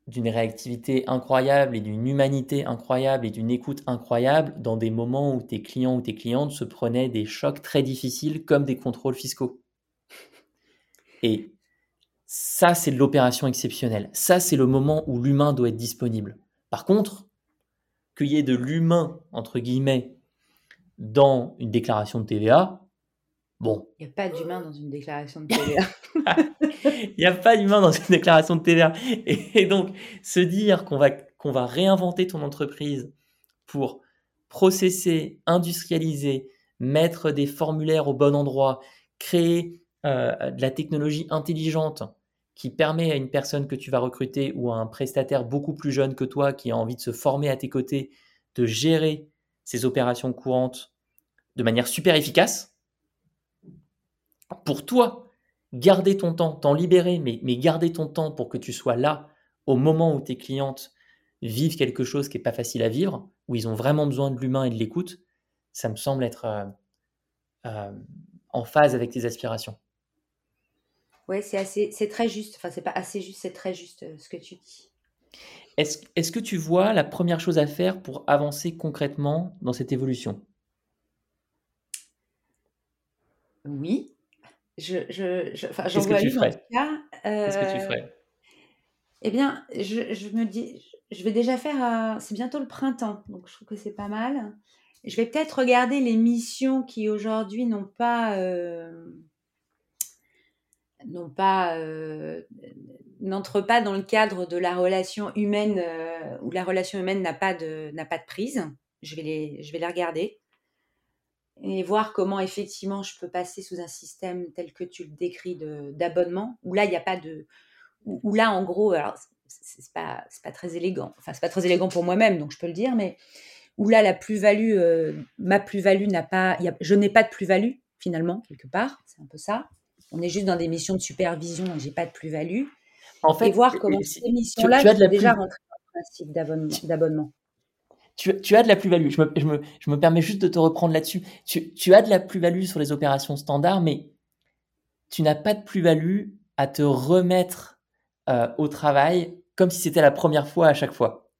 d'une réactivité incroyable et d'une humanité incroyable et d'une écoute incroyable dans des moments où tes clients ou tes clientes se prenaient des chocs très difficiles comme des contrôles fiscaux. Et ça, c'est de l'opération exceptionnelle. Ça, c'est le moment où l'humain doit être disponible. Par contre, qu'il y ait de l'humain, entre guillemets, dans une déclaration de TVA, bon. Il n'y a pas d'humain dans une déclaration de TVA. Il n'y a pas d'humain dans une déclaration de TVA. Et, donc, se dire qu'on va, qu'on va réinventer ton entreprise pour processer, industrialiser, mettre des formulaires au bon endroit, créer euh, de la technologie intelligente qui permet à une personne que tu vas recruter ou à un prestataire beaucoup plus jeune que toi qui a envie de se former à tes côtés, de gérer ses opérations courantes de manière super efficace. Pour toi, garder ton temps, t'en libérer, mais, mais garder ton temps pour que tu sois là au moment où tes clientes vivent quelque chose qui n'est pas facile à vivre, où ils ont vraiment besoin de l'humain et de l'écoute, ça me semble être euh, euh, en phase avec tes aspirations. Oui, c'est assez, c'est très juste. Enfin, c'est pas assez juste, c'est très juste euh, ce que tu dis. Est-ce, est-ce que tu vois la première chose à faire pour avancer concrètement dans cette évolution? Oui. Je, je, je enfin, j'en vois une en tout cas. Qu'est-ce que tu ferais? euh, Eh bien, je, je, me dis, je vais déjà faire. c'est bientôt le printemps, donc je trouve que c'est pas mal. Je vais peut-être regarder les missions qui aujourd'hui n'ont pas. Euh, n'ont pas euh, n'entrent pas dans le cadre de la relation humaine où la relation humaine n'a pas de n'a pas de prise. Je vais les je vais les regarder et voir comment effectivement je peux passer sous un système tel que tu le décris d'abonnement où là il n'y a pas de où, là en gros alors c'est pas pas très élégant enfin c'est pas très élégant pour moi-même donc je peux le dire mais où là la plus-value euh, ma plus-value n'a pas je n'ai pas de plus-value finalement quelque part c'est un peu ça on est juste dans des missions de supervision, donc j'ai pas de plus-value. En fait, et voir comment ces missions-là tu, as déjà rentré dans le principe d'abonnement. Tu, as de la plus-value. Je me, permets juste de te reprendre là-dessus. Tu, as de la plus-value sur les opérations standards, mais tu n'as pas de plus-value à te remettre euh, au travail comme si c'était la première fois à chaque fois.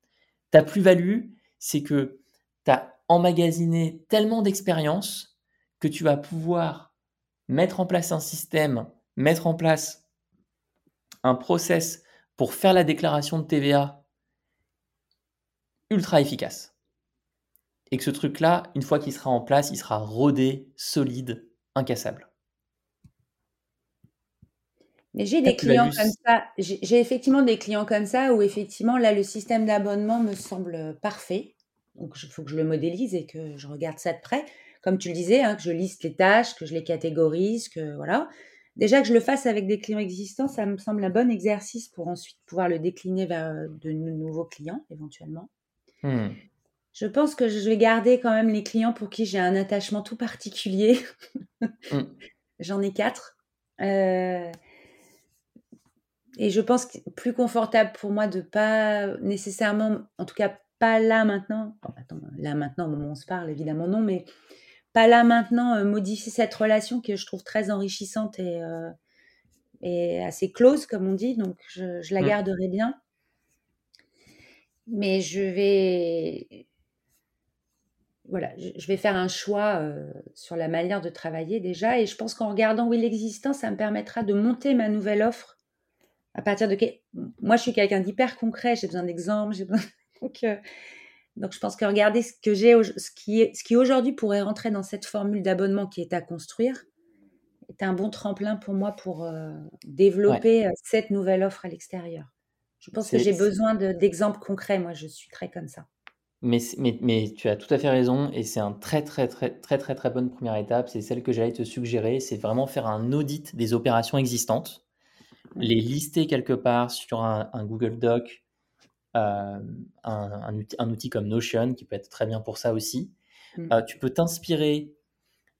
Ta plus-value, c'est que tu as emmagasiné tellement d'expérience que tu vas pouvoir mettre en place un système, mettre en place un process pour faire la déclaration de TVA ultra efficace. Et que ce truc-là, une fois qu'il sera en place, il sera rodé, solide, incassable. Mais j'ai des clients comme ça. J'ai effectivement des clients comme ça où effectivement là le système d'abonnement me semble parfait. Donc il faut que je le modélise et que je regarde ça de près comme tu le disais, hein, que je liste les tâches, que je les catégorise, que voilà. Déjà que je le fasse avec des clients existants, ça me semble un bon exercice pour ensuite pouvoir le décliner vers de nouveaux clients éventuellement. Hmm. Je pense que je vais garder quand même les clients pour qui j'ai un attachement tout particulier. Hmm. J'en ai quatre. Euh, et je pense que plus confortable pour moi de pas nécessairement, en tout cas pas là maintenant, là maintenant au moment où on se parle évidemment non, mais pas là maintenant euh, modifier cette relation que je trouve très enrichissante et, euh, et assez close, comme on dit. Donc, je, la mmh. garderai bien. Mais je vais. Voilà, je, vais faire un choix euh, sur la manière de travailler déjà. Et je pense qu'en regardant où l'existant, ça me permettra de monter ma nouvelle offre à partir de. Moi, je suis quelqu'un d'hyper concret, j'ai besoin d'exemples. J'ai besoin... Donc, donc, je pense que regarder ce que j'ai, ce qui, est, ce qui aujourd'hui pourrait rentrer dans cette formule d'abonnement qui est à construire, est un bon tremplin pour moi pour euh, développer euh, cette nouvelle offre à l'extérieur. Je pense que j'ai besoin d'exemples concrets. Moi, je suis très comme ça. Mais, mais, mais, tu as tout à fait raison et c'est un très très très très très très bonne première étape. C'est celle que j'allais te suggérer. C'est vraiment faire un audit des opérations existantes, les lister quelque part sur un Google Doc euh, un, outil, comme Notion qui peut être très bien pour ça aussi. Mm. Euh, tu peux t'inspirer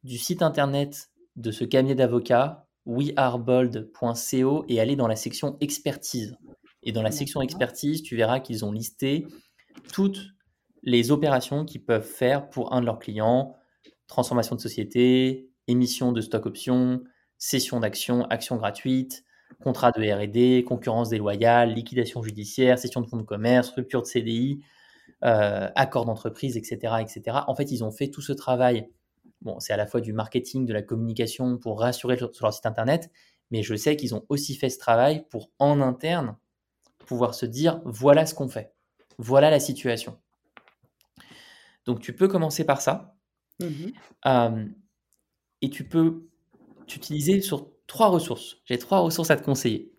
du site internet de ce cabinet d'avocats, wearebold.co, et aller dans la section expertise. Et dans la section expertise, tu verras qu'ils ont listé toutes les opérations qu'ils peuvent faire pour un de leurs clients, transformation de société, émission de stock options, cession d'actions, actions gratuites, contrat de R&D, concurrence déloyale, liquidation judiciaire, cession de fonds de commerce, rupture de CDI, euh, accord d'entreprise, etc., etc. En fait, ils ont fait tout ce travail. Bon, c'est à la fois du marketing, de la communication pour rassurer sur leur site internet, mais je sais qu'ils ont aussi fait ce travail pour en interne pouvoir se dire voilà ce qu'on fait, voilà la situation. Donc tu peux commencer par ça. Mmh euh, et tu peux t'utiliser sur trois ressources. J'ai trois ressources à te conseiller.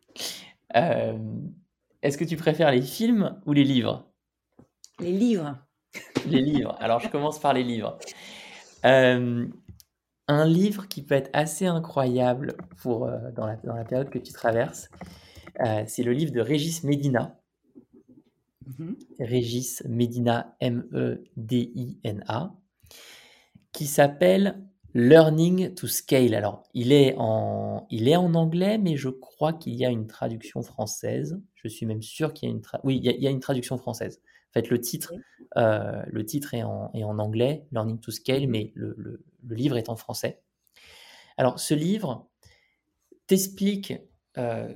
Euh, est-ce que tu préfères les films ou les livres? Les livres. Les livres. Alors je commence par les livres. Euh, un livre qui peut être assez incroyable pour, dans, la, dans, la, période que tu traverses, c'est le livre de Régis Medina. Mmh Régis Medina, M-E-D-I-N-A, qui s'appelle Learning to Scale. Alors, il est, en, il est en anglais, mais je crois qu'il y a une traduction française. Je suis même sûr qu'il y a une, oui, il y, a, une traduction française. En fait, le titre, euh, le titre est en, est en, anglais, Learning to Scale, mais le, le, livre est en français. Alors, ce livre t'explique euh,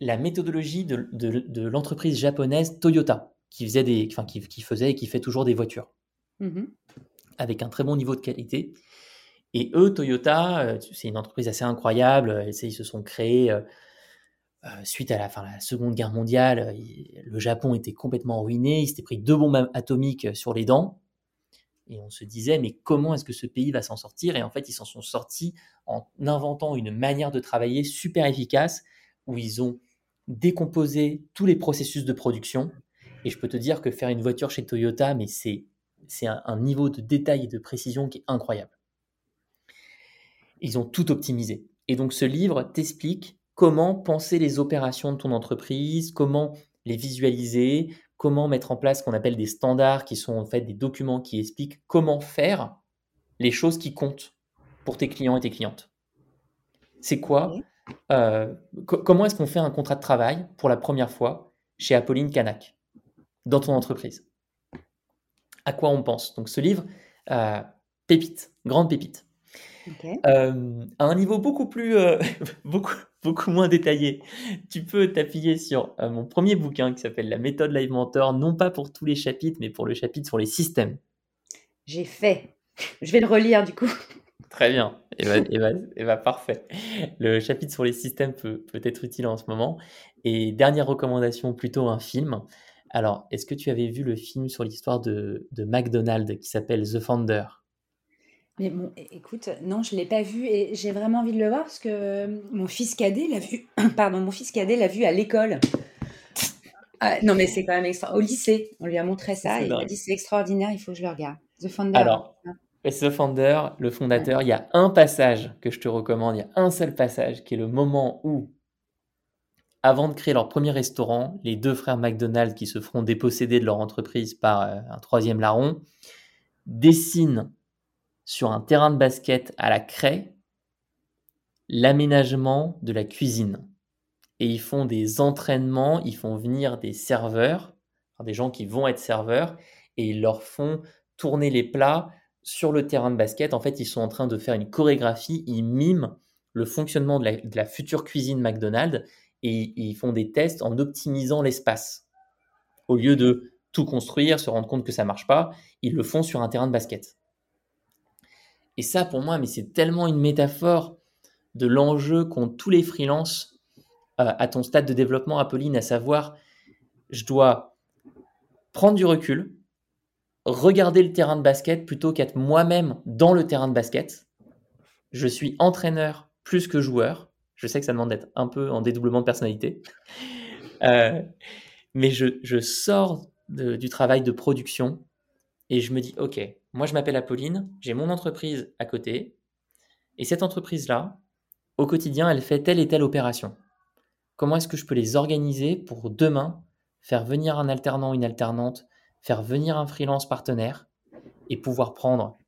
la méthodologie de, l'entreprise japonaise Toyota, qui faisait, des, enfin, qui, faisait et qui fait toujours des voitures, mmh avec un très bon niveau de qualité. Et eux, Toyota, euh, c'est une entreprise assez incroyable. Ils se sont créés euh, euh, suite à la, fin, la Seconde Guerre mondiale. le Japon était complètement ruiné. Ils s'étaient pris deux bombes atomiques sur les dents. Et on se disait, mais comment est-ce que ce pays va s'en sortir? Et en fait, ils s'en sont sortis en inventant une manière de travailler super efficace, où ils ont décomposer tous les processus de production. Et je peux te dire que faire une voiture chez Toyota, mais c'est un, un niveau de détail et de précision qui est incroyable. Ils ont tout optimisé. Et donc ce livre t'explique comment penser les opérations de ton entreprise, comment les visualiser, comment mettre en place ce qu'on appelle des standards qui sont en fait des documents qui expliquent comment faire les choses qui comptent pour tes clients et tes clientes. C'est quoi euh, comment est-ce qu'on fait un contrat de travail pour la première fois chez Apolline Canac, dans ton entreprise? À quoi on pense? Donc ce livre, euh, pépite, grande pépite. Euh, à un niveau beaucoup plus, beaucoup, beaucoup moins détaillé, tu peux t'appuyer sur mon premier bouquin qui s'appelle La méthode Live Mentor, non pas pour tous les chapitres, mais pour le chapitre sur les systèmes. J'ai fait. Je vais le relire du coup. Très bien. Et bah, et bah, et bah, parfait. Le chapitre sur les systèmes peut, peut être utile en ce moment. Et dernière recommandation, plutôt un film. Alors, est-ce que tu avais vu le film sur l'histoire de, de McDonald's qui s'appelle The Founder? Mais bon, écoute, non, je l'ai pas vu et j'ai vraiment envie de le voir parce que mon fils cadet l'a vu. Pardon, mon fils cadet l'a vu à l'école. Ah, non, mais c'est quand même extra. Au lycée, on lui a montré ça et il a dit c'est extraordinaire, il faut que je le regarde. The Founder. Alors, The Founder, le fondateur, il y a un passage que je te recommande, il y a un seul passage qui est le moment où, avant de créer leur premier restaurant, les deux frères McDonald qui se feront déposséder de leur entreprise par euh, un troisième larron, dessinent sur un terrain de basket à la craie l'aménagement de la cuisine. Et ils font des entraînements, ils font venir des serveurs, des gens qui vont être serveurs, et ils leur font tourner les plats sur le terrain de basket, en fait, ils sont en train de faire une chorégraphie, ils miment le fonctionnement de la, future cuisine McDonald's et ils font des tests en optimisant l'espace. Au lieu de tout construire, se rendre compte que ça marche pas, ils le font sur un terrain de basket. Et ça, pour moi, mais c'est tellement une métaphore de l'enjeu qu'ont tous les freelances euh, à ton stade de développement, Apolline, à savoir, je dois prendre du recul, regarder le terrain de basket plutôt qu'être moi-même dans le terrain de basket. Je suis entraîneur plus que joueur. Je sais que ça demande d'être un peu en dédoublement de personnalité. Euh, mais je, sors du travail de production et je me dis, OK, moi je m'appelle Apolline, j'ai mon entreprise à côté. Et cette entreprise-là, au quotidien, elle fait telle et telle opération. Comment est-ce que je peux les organiser pour demain faire venir un alternant, une alternante, faire venir un freelance partenaire et pouvoir prendre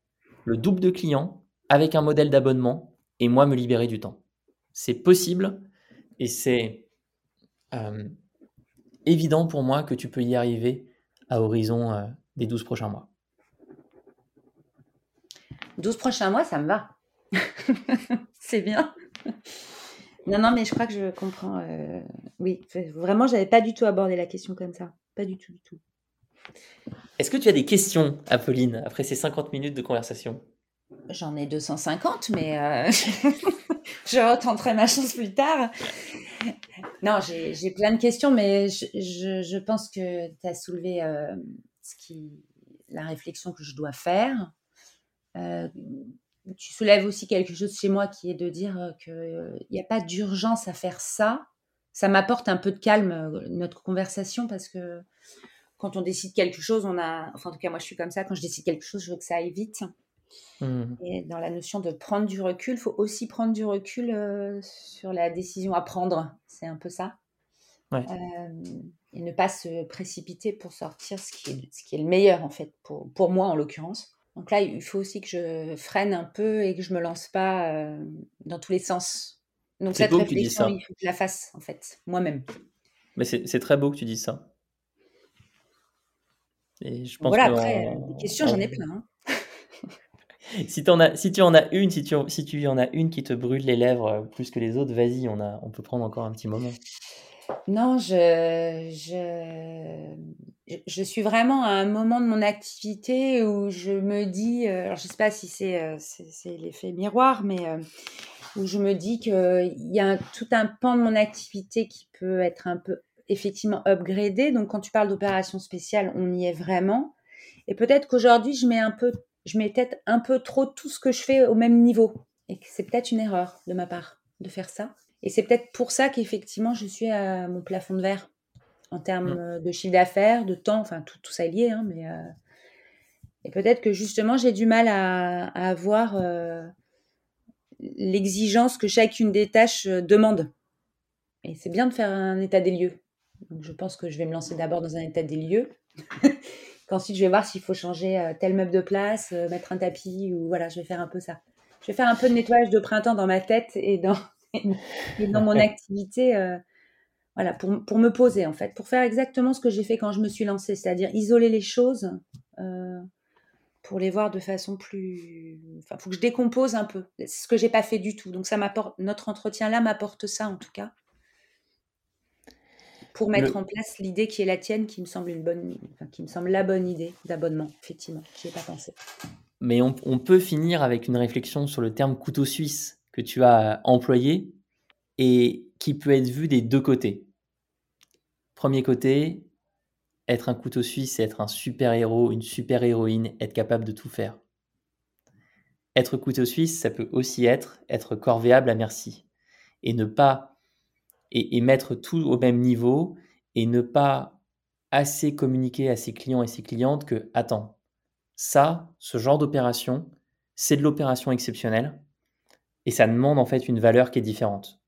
le double de clients avec un modèle d'abonnement et moi me libérer du temps. C'est possible et c'est euh, évident pour moi que tu peux y arriver à horizon euh, des 12 prochains mois. 12 prochains mois, ça me va. c'est bien. non, non, mais je crois que je comprends. Euh, oui, vraiment, j'avais pas du tout abordé la question comme ça. Pas du tout, du tout. Est-ce que tu as des questions, Apolline, après ces 50 minutes de conversation? J'en ai 250, mais euh, je retenterai ma chance plus tard. Non, j'ai plein de questions, mais je, pense que tu as soulevé euh, ce qui, la réflexion que je dois faire. Euh, tu soulèves aussi quelque chose chez moi qui est de dire qu'il n'y a pas d'urgence à faire ça. Ça m'apporte un peu de calme, notre conversation, parce que quand on décide quelque chose, on a. Enfin, en tout cas, moi, je suis comme ça. Quand je décide quelque chose, je veux que ça aille vite. Mmh. Et dans la notion de prendre du recul, il faut aussi prendre du recul euh, sur la décision à prendre. C'est un peu ça. Euh, et ne pas se précipiter pour sortir ce qui est, ce qui est le meilleur, en fait, pour, pour moi en l'occurrence. Donc là, il faut aussi que je freine un peu et que je me lance pas euh, dans tous les sens. Donc cette réflexion, il faut que je la fasse, en fait, moi-même. Mais c'est très beau que tu dises ça. Et je pense voilà, après, des questions, j'en ai plein. Hein si, en as, si tu en as une, si tu, si tu en as une qui te brûle les lèvres euh, plus que les autres, vas-y, on, a, on peut prendre encore un petit moment. Non, je, je, je suis vraiment à un moment de mon activité où je me dis, euh, alors je ne sais pas si c'est euh, c'est l'effet miroir, mais où je me dis qu'il y a tout un pan de mon activité qui peut être un peu effectivement upgradé. Donc quand tu parles d'opération spéciale, on y est vraiment. Et peut-être qu'aujourd'hui, je mets un peu je mets peut-être un peu trop tout ce que je fais au même niveau. Et que c'est peut-être une erreur de ma part de faire ça. Et c'est peut-être pour ça qu'effectivement, je suis à mon plafond de verre en termes mmh. de chiffre d'affaires, de temps, enfin tout, tout ça est lié. Hein, mais, euh, Et peut-être que justement, j'ai du mal à, avoir euh, l'exigence que chacune des tâches euh, demande. Et c'est bien de faire un état des lieux. Donc, je pense que je vais me lancer d'abord dans un état des lieux. Ensuite, je vais voir s'il faut changer euh, tel meuble de place, euh, mettre un tapis, ou voilà, je vais faire un peu ça. Je vais faire un peu de nettoyage de printemps dans ma tête et dans, dans mon activité. Euh, voilà, pour, pour, me poser en fait, pour faire exactement ce que j'ai fait quand je me suis lancée, c'est-à-dire isoler les choses pour les voir de façon plus. Enfin, faut que je décompose un peu. C'est ce que j'ai pas fait du tout. Donc ça m'apporte, notre entretien là m'apporte ça en tout cas pour mettre en place l'idée qui est la tienne, qui me semble une bonne, qui me semble la bonne idée d'abonnement, effectivement. J'y ai pas pensé. Mais on, peut finir avec une réflexion sur le terme couteau suisse que tu as employé et qui peut être vu des deux côtés. Premier côté, être un couteau suisse, c'est être un super héros, une super héroïne, être capable de tout faire. Être couteau suisse, ça peut aussi être être corvéable à merci et ne pas et, mettre tout au même niveau et ne pas assez communiquer à ses clients et ses clientes que, attends, ça, ce genre d'opération, c'est de l'opération exceptionnelle et ça demande en fait une valeur qui est différente.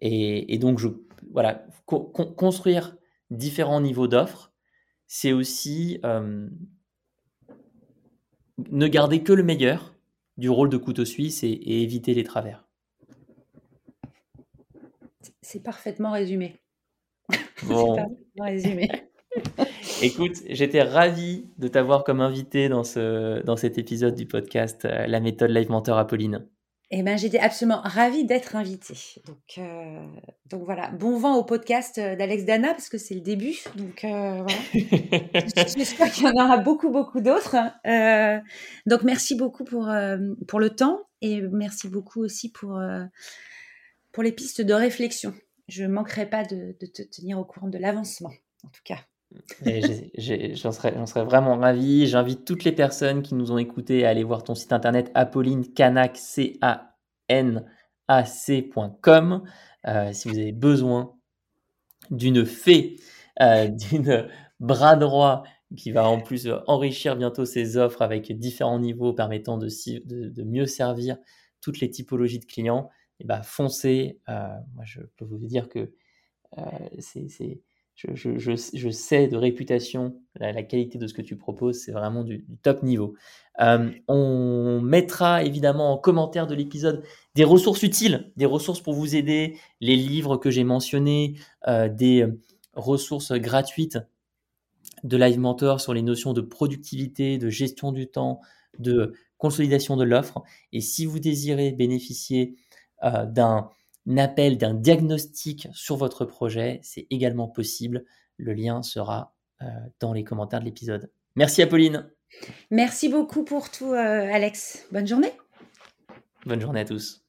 Et, donc, je, voilà, construire différents niveaux d'offres, c'est aussi euh, ne garder que le meilleur du rôle de couteau suisse et éviter les travers. C'est parfaitement résumé. Bon. parfaitement résumé. Écoute, j'étais ravi de t'avoir comme invité dans, ce, dans cet épisode du podcast euh, La méthode Live Mentor Apolline. Eh ben, j'étais absolument ravie d'être invitée. Donc, euh, donc voilà, bon vent au podcast euh, d'Alex Dana parce que c'est le début. Donc voilà. J'espère qu'il y en aura beaucoup, beaucoup d'autres. donc merci beaucoup pour, pour le temps et merci beaucoup aussi pour pour les pistes de réflexion. Je ne manquerai pas de, te tenir au courant de l'avancement, en tout cas. J'en serais, vraiment ravi. J'invite toutes les personnes qui nous ont écoutés à aller voir ton site internet apollinecanac.com euh, si vous avez besoin d'une fée, euh, d'une bras droit qui va en plus enrichir bientôt ses offres avec différents niveaux permettant de, mieux servir toutes les typologies de clients eh ben, foncez. Euh, moi, je peux vous dire que euh, c'est, je, sais de réputation la, qualité de ce que tu proposes, c'est vraiment du, top niveau. Euh, on mettra évidemment en commentaire de l'épisode des ressources utiles, des ressources pour vous aider, les livres que j'ai mentionnés, des ressources gratuites de Live Mentor sur les notions de productivité, de gestion du temps, de consolidation de l'offre. Et si vous désirez bénéficier d'un appel, d'un diagnostic sur votre projet, c'est également possible. Le lien sera dans les commentaires de l'épisode. Merci Apolline. Merci beaucoup pour tout, Alex. Bonne journée. Bonne journée à tous.